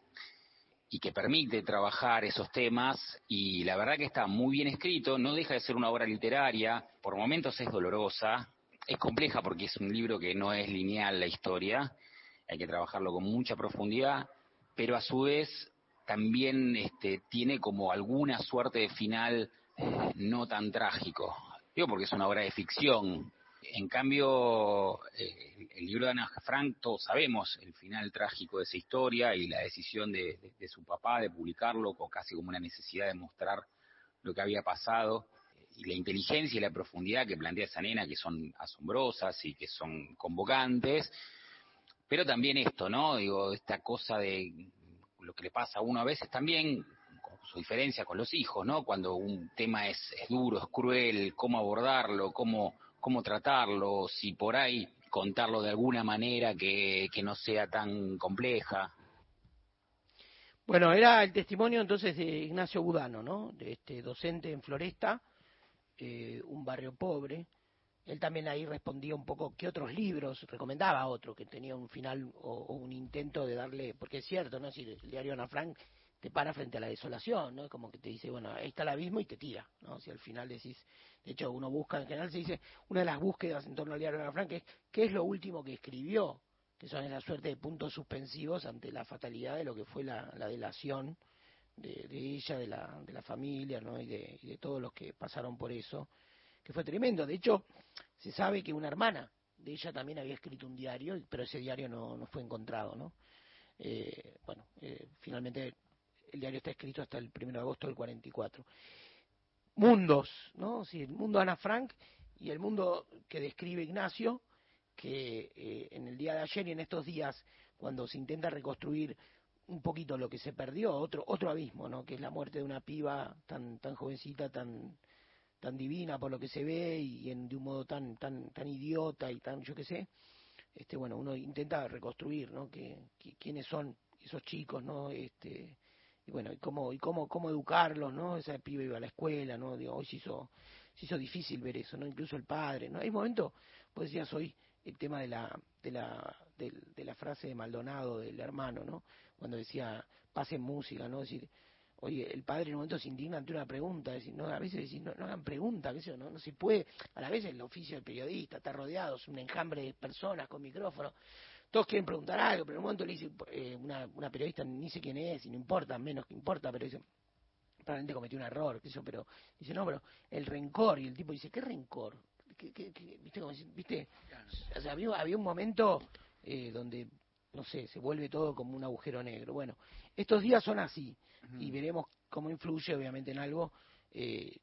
y que permite trabajar esos temas, y la verdad que está muy bien escrito, no deja de ser una obra literaria, por momentos es dolorosa, es compleja porque es un libro que no es lineal la historia, hay que trabajarlo con mucha profundidad, pero a su vez también este, tiene como alguna suerte de final eh, no tan trágico. Digo porque es una obra de ficción. En cambio, eh, el libro de Ana Frank, todos sabemos el final trágico de esa historia y la decisión de, de, su papá de publicarlo con casi como una necesidad de mostrar lo que había pasado y la inteligencia y la profundidad que plantea esa nena, que son asombrosas y que son convocantes, pero también esto, ¿no? Digo, esta cosa de lo que le pasa a uno a veces también, con su diferencia con los hijos, ¿no? Cuando un tema es, es duro, es cruel, cómo abordarlo, cómo, cómo tratarlo, si por ahí contarlo de alguna manera que, que no sea tan compleja. Bueno, era el testimonio entonces de Ignacio Budano, ¿no? De este docente en Floresta, eh, un barrio pobre. Él también ahí respondía un poco qué otros libros, recomendaba otro que tenía un final o, un intento de darle, porque es cierto, ¿no? Si el diario Ana Frank te para frente a la desolación, ¿no? Como que te dice, bueno, ahí está el abismo y te tira, ¿no? Si al final decís, de hecho uno busca, en general se dice, una de las búsquedas en torno al diario Ana Frank es qué es lo último que escribió, que son esa suerte de puntos suspensivos ante la fatalidad de lo que fue la, la delación de, de, ella, de la, de la familia, ¿no? Y de, y de todos los que pasaron por eso, que fue tremendo. De hecho, se sabe que una hermana de ella también había escrito un diario, pero ese diario no, no fue encontrado, ¿no? Eh, bueno, eh, finalmente el diario está escrito hasta el 1 de agosto del 44. Mundos, ¿no? Sí, el mundo Ana Frank y el mundo que describe Ignacio, que eh, en el día de ayer y en estos días, cuando se intenta reconstruir un poquito lo que se perdió, otro otro abismo, ¿no? Que es la muerte de una piba tan tan jovencita, tan tan divina por lo que se ve y en, de un modo tan tan tan idiota y tan yo qué sé. Este bueno, uno intenta reconstruir, ¿no? Que, quiénes son esos chicos, ¿no? Este y bueno, y cómo y cómo cómo educarlos, ¿no? Esa piba iba a la escuela, ¿no? Digo, hoy se hizo se hizo difícil ver eso, ¿no? Incluso el padre, ¿no? Hay momentos, pues decías hoy el tema de la de la de, de la frase de Maldonado del hermano, ¿no? Cuando decía pasen música, ¿no? Es decir, oye, el padre en un momento se indigna ante una pregunta, decir, no, a veces decir, no, no hagan preguntas, sé yo, no, no se puede, a la vez el oficio del periodista está rodeado, es un enjambre de personas con micrófono, todos quieren preguntar algo, pero en un momento le dice eh, una, una periodista, ni sé quién es, y no importa, menos que importa, pero dice, probablemente cometió un error, sé yo, pero dice, no, pero el rencor, y el tipo dice, ¿qué rencor? ¿Qué, qué, qué? ¿Viste? Como, ¿Viste? O sea, había, había un momento eh, donde, no sé, se vuelve todo como un agujero negro. Bueno, estos días son así y veremos cómo influye obviamente en algo. Eh,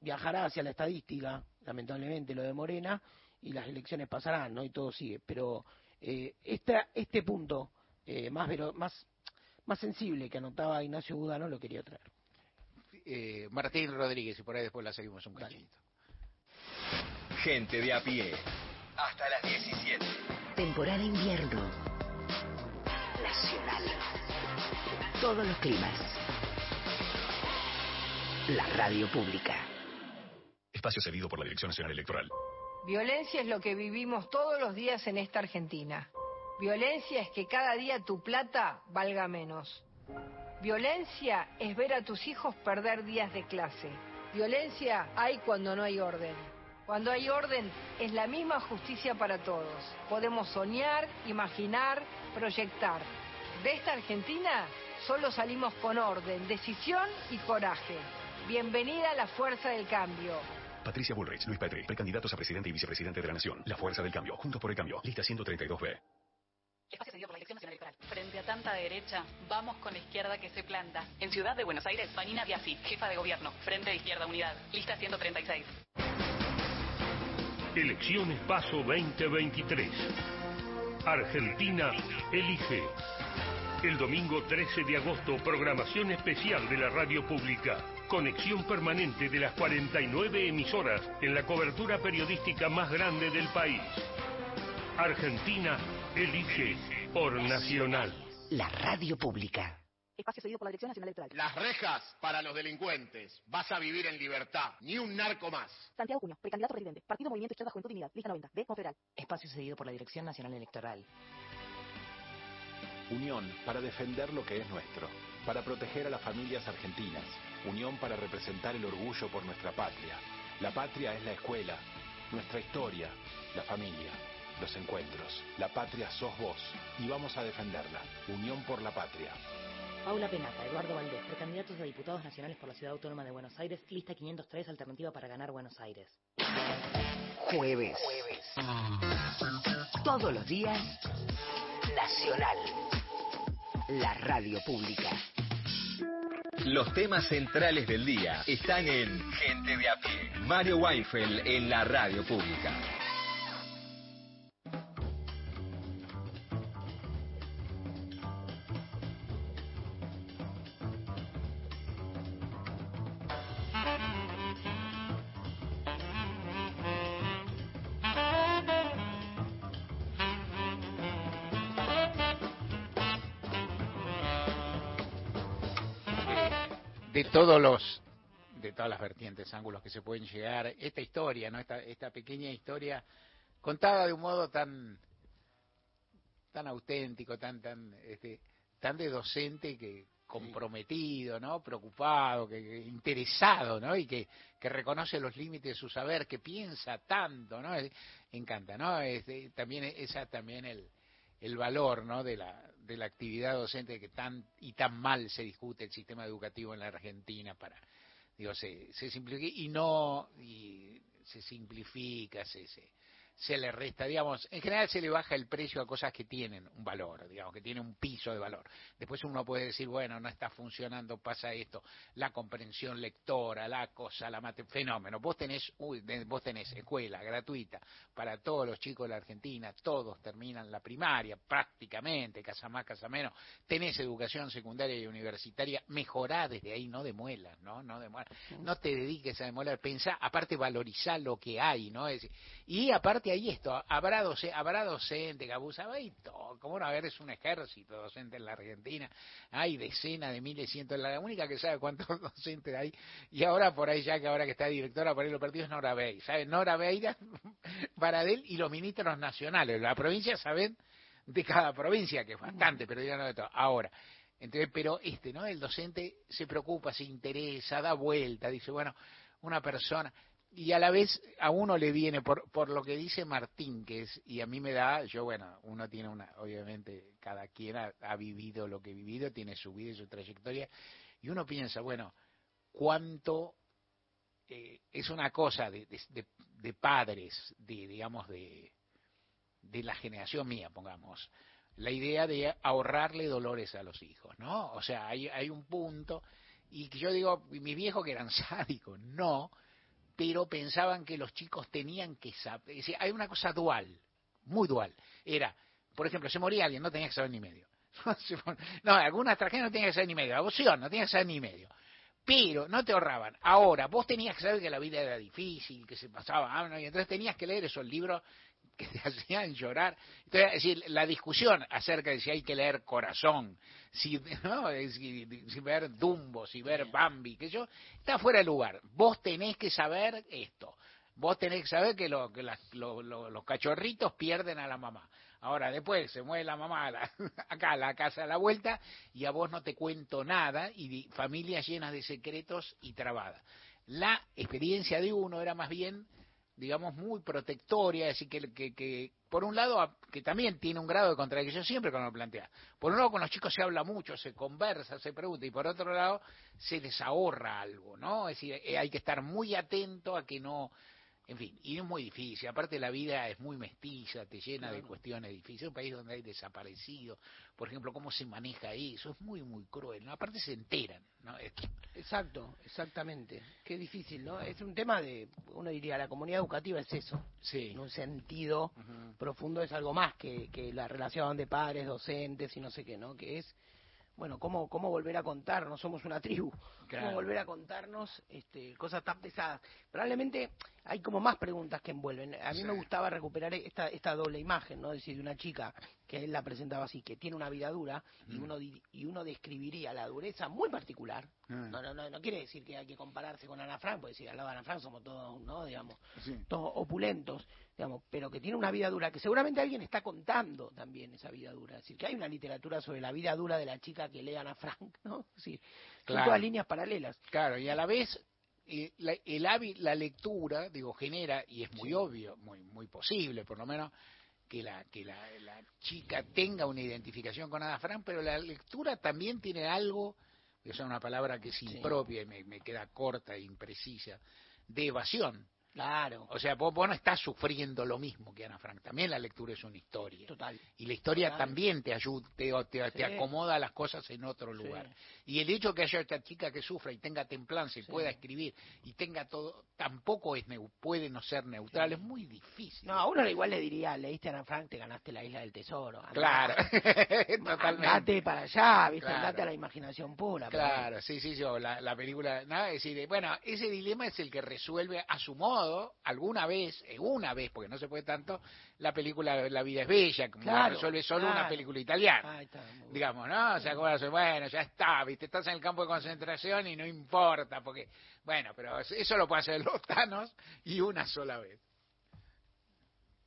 viajará hacia la estadística, lamentablemente, lo de Morena, y las elecciones pasarán, ¿no? Y todo sigue. Pero eh, esta, este punto eh, más, más, más sensible que anotaba Ignacio Budano lo quería traer. Eh, Martín Rodríguez, y por ahí después la seguimos un cachito. Gente de a pie. Hasta las 17. Temporada invierno. Nacional. Todos los climas. La radio pública. Espacio cedido por la Dirección Nacional Electoral. Violencia es lo que vivimos todos los días en esta Argentina. Violencia es que cada día tu plata valga menos. Violencia es ver a tus hijos perder días de clase. Violencia hay cuando no hay orden. Cuando hay orden es la misma justicia para todos. Podemos soñar, imaginar, proyectar. De esta Argentina solo salimos con orden, decisión y coraje. Bienvenida a la fuerza del cambio. Patricia Bullrich, Luis Petri, precandidatos a presidente y vicepresidente de la Nación. La Fuerza del Cambio, Juntos por el Cambio, lista 132B. Espacio cedido por la Dirección Nacional Electoral. Frente a tanta derecha, vamos con la izquierda que se planta. En Ciudad de Buenos Aires, Vanina Biasi, jefa de gobierno. Frente de Izquierda Unidad, lista 136. Elecciones Paso 2023. Argentina elige. El domingo 13 de agosto, programación especial de la radio pública. Conexión permanente de las 49 emisoras en la cobertura periodística más grande del país. Argentina elige por Nacional. La radio pública. Espacio cedido por la Dirección Nacional Electoral. Las rejas para los delincuentes. Vas a vivir en libertad. Ni un narco más. Santiago Cuño, precandidato presidente. Partido Movimiento Izquierda Juventud y Unidad. Lista 90. B. Confederal. Espacio cedido por la Dirección Nacional Electoral. Unión para defender lo que es nuestro, para proteger a las familias argentinas, unión para representar el orgullo por nuestra patria. La patria es la escuela, nuestra historia, la familia, los encuentros. La patria sos vos y vamos a defenderla. Unión por la patria. Paula Penata, Eduardo Valdés, precandidatos a diputados nacionales por la Ciudad Autónoma de Buenos Aires, lista 503, alternativa para ganar Buenos Aires. Jueves. Todos los días. Nacional. La radio pública. Los temas centrales del día están en Gente de a pie. Mario Weinfeld en la radio pública. Todos los de todas las vertientes, ángulos que se pueden llegar, esta historia, ¿no? Esta, esta pequeña historia contada de un modo tan tan auténtico, tan tan este, tan de docente que comprometido, ¿no? Preocupado, que, que interesado, ¿no? Y que, que reconoce los límites de su saber, que piensa tanto, ¿no? Es- encanta, ¿no? Este, también esa también el el valor, ¿no? De la de la actividad docente que tan y tan mal se discute el sistema educativo en la Argentina para digo se se simplifica y no y se simplifica se se se le resta, digamos, en general se le baja el precio a cosas que tienen un valor, digamos, que tienen un piso de valor. Después uno puede decir, bueno, no está funcionando, pasa esto, la comprensión lectora, la cosa, la mate, fenómeno. Vos tenés, uy, vos tenés escuela gratuita para todos los chicos de la Argentina, todos terminan la primaria, prácticamente, casa más, casa menos. Tenés educación secundaria y universitaria, mejorá desde ahí, no demuelas, ¿no? No demuelas. No te dediques a demoler, pensá, aparte valorizá lo que hay, ¿no? Es- y aparte ahí esto, habrá, doce, habrá docente que abusaba y todo, como no, a ver, es un ejército docente en la Argentina, hay decenas de miles, cientos, la única que sabe cuántos docentes hay, y ahora por ahí ya que ahora que está directora por ahí lo perdido es Nora Bey, ¿sabe? Nora Beira, Baradel y los ministros nacionales, la provincia saben de cada provincia, que es bastante, pero ya no de todo. Ahora, entonces, pero este, ¿no? El docente se preocupa, se interesa, da vuelta, dice, bueno, una persona, y a la vez a uno le viene, por, por lo que dice Martín, que es, y a mí me da, yo bueno, uno tiene una, obviamente, cada quien ha, vivido lo que ha vivido, tiene su vida y su trayectoria, y uno piensa, bueno, cuánto eh, es una cosa de, de, de- padres, de, digamos, de, de la generación mía, pongamos, la idea de ahorrarle dolores a los hijos, ¿no? O sea, hay, hay un punto, y yo digo, mis viejos que eran sádicos, no, pero pensaban que los chicos tenían que saber, hay una cosa dual, muy dual, era, por ejemplo, se moría alguien, no tenía que saber ni medio. No, algunas tragedias no tenía que saber ni medio, la aborción no tenía que saber ni medio. Pero no te ahorraban. Ahora, vos tenías que saber que la vida era difícil, que se pasaba y entonces tenías que leer esos libros que te hacían llorar. Entonces, es decir, la discusión acerca de si hay que leer Corazón, si, ¿no? si, si ver Dumbo, si ver Bambi, que yo, está fuera de lugar. Vos tenés que saber esto. Vos tenés que saber que, lo, que las- lo- lo- los cachorritos pierden a la mamá. Ahora, después se mueve la mamá a la- acá a la casa a la vuelta y a vos no te cuento nada y di- familias llenas de secretos y trabadas. La experiencia de uno era más bien, digamos, muy protectoria, decir, que, que, que, por un lado, que también tiene un grado de contradicción siempre cuando lo plantea. Por un lado, con los chicos se habla mucho, se conversa, se pregunta, y por otro lado, se les ahorra algo, ¿no? Es decir, eh, hay que estar muy atento a que no en fin, y es muy difícil. Aparte la vida es muy mestiza, te llena de cuestiones difíciles. Un país donde hay desaparecidos, por ejemplo, cómo se maneja eso es muy, muy cruel. ¿no? Aparte se enteran, ¿no? Esto. Exacto, exactamente. Qué difícil, ¿no? Es un tema de, uno diría, la comunidad educativa es eso. Sí. En un sentido profundo es algo más que, que la relación de padres, docentes y no sé qué, ¿no? Que es, bueno, cómo, cómo volver a contarnos, somos una tribu, Claro. cómo volver a contarnos este, cosas tan pesadas. Probablemente hay como más preguntas que envuelven. A mí me gustaba recuperar esta, esta doble imagen, ¿no? Es decir, de una chica que él la presentaba así, que tiene una vida dura y Mm. uno di- y uno describiría la dureza muy particular. Mm. No, no, no, no quiere decir que hay que compararse con Ana Frank, porque si al lado de Ana Frank somos todos, ¿no? Digamos, Sí. todos opulentos, digamos, pero que tiene una vida dura, que seguramente alguien está contando también esa vida dura. Es decir, que hay una literatura sobre la vida dura de la chica que lee Ana Frank, ¿no? Es decir, son Claro. todas líneas paralelas. Claro, y a la vez la, el hábil- la lectura, digo, genera, y es muy obvio, muy, muy posible por lo menos, que la, que la, la chica tenga una identificación con Ana pero la lectura también tiene algo, que es una palabra que es impropia y me, me queda corta e imprecisa, de evasión. Claro. O sea, vos, vos no estás sufriendo lo mismo que Ana Frank. También la lectura es una historia. Total. Y la historia Total. también te ayuda, te, te, te Sí. acomoda las cosas en otro lugar. Y el hecho que haya esta chica que sufra y tenga templanza y pueda escribir y tenga todo, tampoco es puede no ser neutral, es muy difícil. No, a uno igual le diría, leíste a Ana Frank, te ganaste la isla del tesoro. Andá- Claro, totalmente. Andate para allá, ¿viste? Claro. Andate a la imaginación pura. Claro, sí, sí, yo, la, la película, nada, es decir, bueno, ese dilema es el que resuelve a su modo, alguna vez, eh, una vez, porque no se puede tanto, la película La vida es bella, como la Claro, resuelve solo una película italiana. Está, digamos, ¿no? O sea, como hace, bueno, ya está, viste, estás en el campo de concentración y no importa, porque, bueno, pero eso lo pueden hacer los tanos y una sola vez.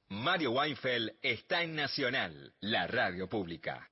Mario Weinfeld está en Nacional, la radio pública.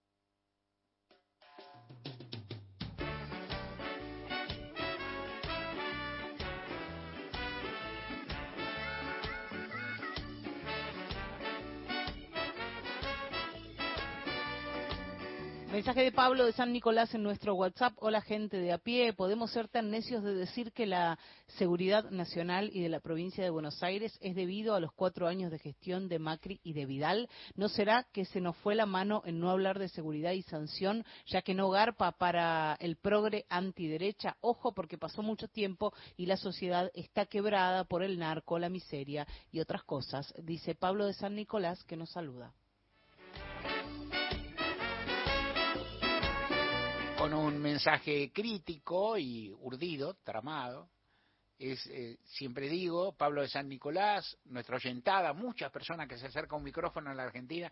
Mensaje de Pablo de San Nicolás en nuestro WhatsApp. Hola gente de a pie, podemos ser tan necios de decir que la seguridad nacional y de la provincia de Buenos Aires es debido a los cuatro años de gestión de Macri y de Vidal. ¿No será que se nos fue la mano en no hablar de seguridad y sanción, ya que no garpa para el progre antiderecha? Ojo, porque pasó mucho tiempo y la sociedad está quebrada por el narco, la miseria y otras cosas. Dice Pablo de San Nicolás que nos saluda. Con un mensaje crítico y urdido, tramado, es, eh, siempre digo, Pablo de San Nicolás, nuestra oyentada, muchas personas que se acercan a un micrófono en la Argentina,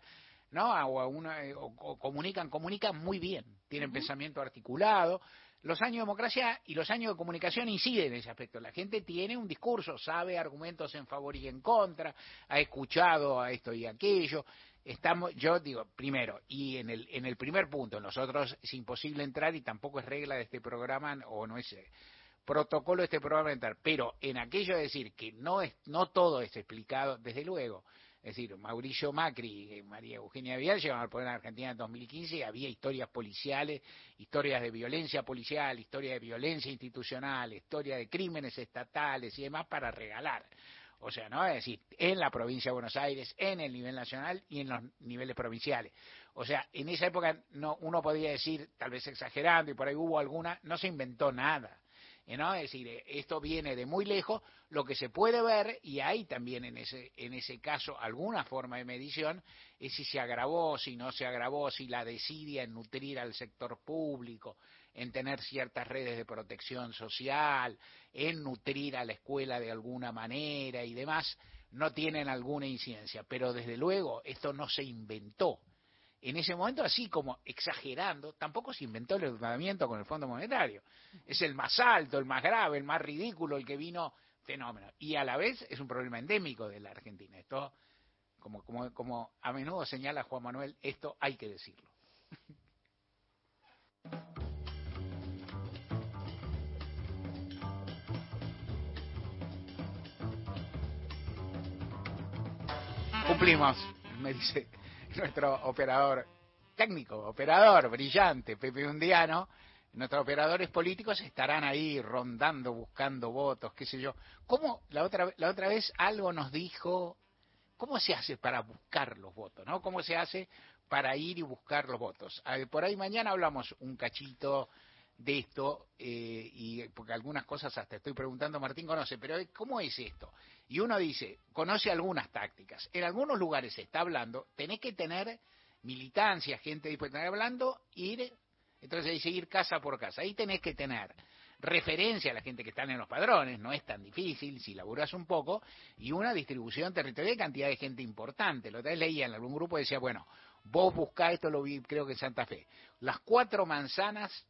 ¿no? O, a una, eh, o- o comunican, comunican muy bien, tienen pensamiento articulado. Los años de democracia y los años de comunicación inciden en ese aspecto. La gente tiene un discurso, sabe argumentos en favor y en contra, ha escuchado a esto y aquello. Estamos, yo digo, primero, y en el, en el primer punto, nosotros es imposible entrar y tampoco es regla de este programa o no es eh, protocolo de este programa entrar, pero en aquello de decir que no es, no todo es explicado, desde luego, es decir, Mauricio Macri y María Eugenia Vidal llegaron al poder en Argentina en 2015 y había historias policiales, historias de violencia policial, historias de violencia institucional, historias de crímenes estatales y demás para regalar. O sea, ¿no? Es decir, en la provincia de Buenos Aires, en el nivel nacional y en los niveles provinciales. O sea, en esa época no, uno podría decir, tal vez exagerando, y por ahí hubo alguna, no se inventó nada. ¿No? Es decir, esto viene de muy lejos, lo que se puede ver, y hay también en ese, en ese caso alguna forma de medición, es si se agravó, si no se agravó, si la desidia en nutrir al sector público, en tener ciertas redes de protección social, en nutrir a la escuela de alguna manera y demás, no tienen alguna incidencia. Pero desde luego esto no se inventó. En ese momento, así como exagerando, tampoco se inventó el endeudamiento con el Fondo Monetario. Es el más alto, el más grave, el más ridículo, el que vino fenómeno. Y a la vez es un problema endémico de la Argentina. Esto, como, como, como a menudo señala Juan Manuel, esto hay que decirlo. Cumplimos, me dice nuestro operador técnico, operador brillante, Pepe Undiano. Nuestros operadores políticos estarán ahí rondando, buscando votos, qué sé yo. ¿Cómo la otra, la otra vez algo nos dijo? ¿Cómo se hace para buscar los votos? ¿no? ¿Cómo se hace para ir y buscar los votos? Por ahí mañana hablamos un cachito de esto, eh, y porque algunas cosas hasta estoy preguntando, Martín conoce, pero ¿cómo es esto? Y uno dice, conoce algunas tácticas. En algunos lugares se está hablando, tenés que tener militancia, gente dispuesta a estar hablando, ir, entonces dice ir casa por casa. Ahí tenés que tener referencia a la gente que están en los padrones, no es tan difícil si laburas un poco, y una distribución territorial de cantidad de gente importante. Lo que leía en algún grupo decía, bueno, vos buscá esto, lo vi creo que en Santa Fe, las cuatro manzanas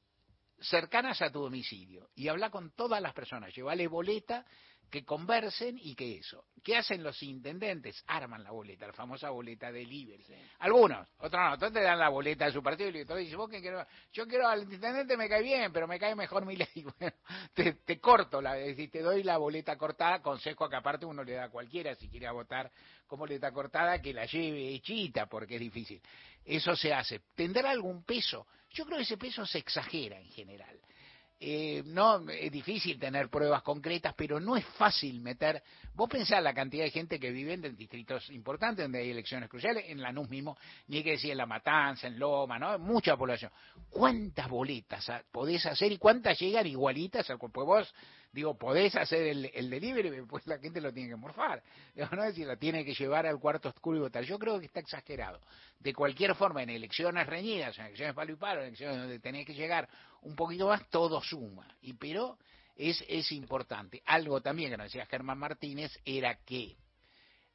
cercanas a tu domicilio y habla con todas las personas, llévale boleta, que conversen y que eso. ¿Qué hacen los intendentes? Arman la boleta, la famosa boleta de libre. Algunos, otros no, otros te dan la boleta de su partido y tú dices, ¿vos qué querés? Yo quiero al intendente me cae bien, pero me cae mejor mi ley. Bueno, te, te corto, la, es decir, te doy la boleta cortada, consejo que aparte uno le da a cualquiera si quiere votar como boleta cortada, que la lleve hechita, porque es difícil. Eso se hace. ¿Tendrá algún peso? Yo creo que ese peso se exagera en general. Eh, no es difícil tener pruebas concretas, pero no es fácil meter. Vos pensás la cantidad de gente que vive en distritos importantes donde hay elecciones cruciales, en Lanús mismo, ni hay que decir en La Matanza, en Loma, ¿no? Mucha población. ¿Cuántas boletas podés hacer y cuántas llegan igualitas? Pues vos Digo, podés hacer el, el delivery, pues la gente lo tiene que morfar. Digo, no es la tiene que llevar al cuarto oscuro y votar. Yo creo que está exagerado. De cualquier forma, en elecciones reñidas, en elecciones palo y palo, en elecciones donde tenés que llegar un poquito más, todo suma. Y pero es, es importante. Algo también que nos decía Germán Martínez era que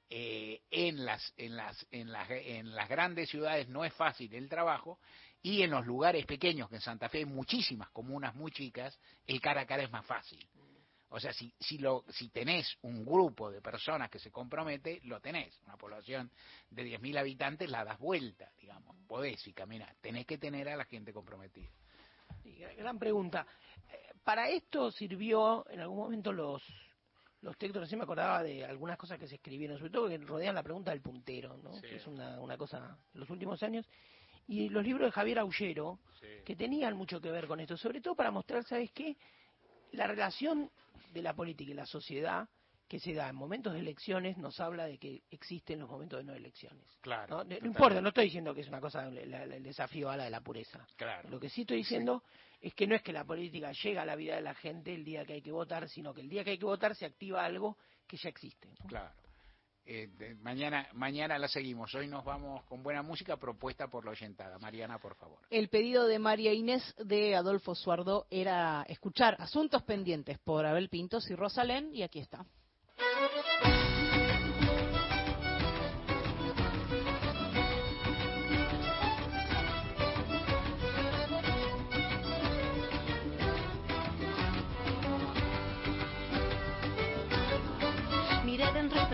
eh, en, las, en, las, en, las, en las grandes ciudades no es fácil el trabajo y en los lugares pequeños, que en Santa Fe hay muchísimas comunas muy chicas, el cara a cara es más fácil. O sea, si, si, lo, si tenés un grupo de personas que se compromete, lo tenés. Una población de 10.000 habitantes la das vuelta, digamos. Podés y caminar. Tenés que tener a la gente comprometida. gran pregunta. Eh, para esto sirvió en algún momento los los textos, recién me acordaba de algunas cosas que se escribieron, sobre todo que rodean la pregunta del puntero, ¿no? que es una, una cosa en los últimos años, y los libros de Javier Aullero, que tenían mucho que ver con esto, sobre todo para mostrar, ¿sabes qué? La relación de la política y la sociedad que se da en momentos de elecciones nos habla de que existen los momentos de no elecciones. Claro. No, importa, no estoy diciendo que es una cosa, el desafío a la de la pureza. Claro. Lo que sí estoy diciendo es que no es que la política llega a la vida de la gente el día que hay que votar, sino que el día que hay que votar se activa algo que ya existe. Claro. Eh, mañana, mañana la seguimos. Hoy nos vamos con buena música propuesta por la oyentada. Mariana, por favor. El pedido de María Inés de Adolfo Suardo era escuchar Asuntos Pendientes por Abel Pintos y Rosalén, y aquí está.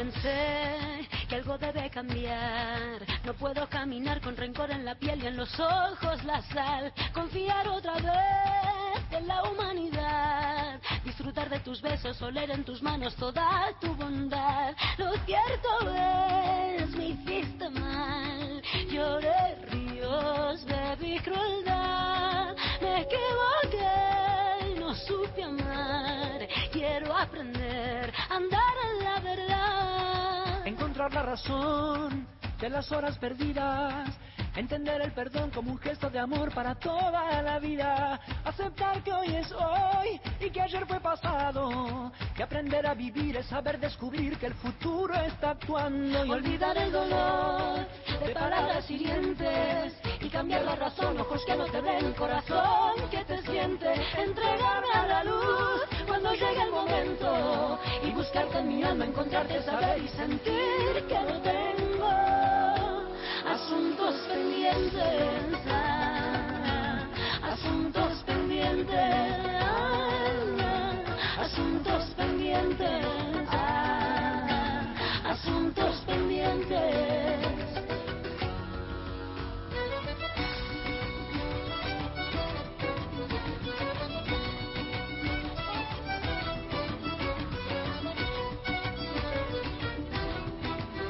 Pensé que algo debe cambiar. No puedo caminar con rencor en la piel y en los ojos la sal. Confiar otra vez en la humanidad. Disfrutar de tus besos, oler en tus manos toda tu bondad. Lo cierto es, me hiciste mal. Lloré ríos mi crueldad. Encontrar la razón de las horas perdidas. Entender el perdón como un gesto de amor para toda la vida. Aceptar que hoy es hoy y que ayer fue pasado. Que aprender a vivir es saber descubrir que el futuro está actuando. Y olvidar el dolor de palabras hirientes. Y cambiar la razón, ojos que no te ven, corazón que te siente. Entregarme a la luz cuando llega el momento y buscarte en mi alma, encontrarte, saber y sentir que no tengo asuntos pendientes, ah, asuntos pendientes, ah, asuntos pendientes, ah, asuntos pendientes.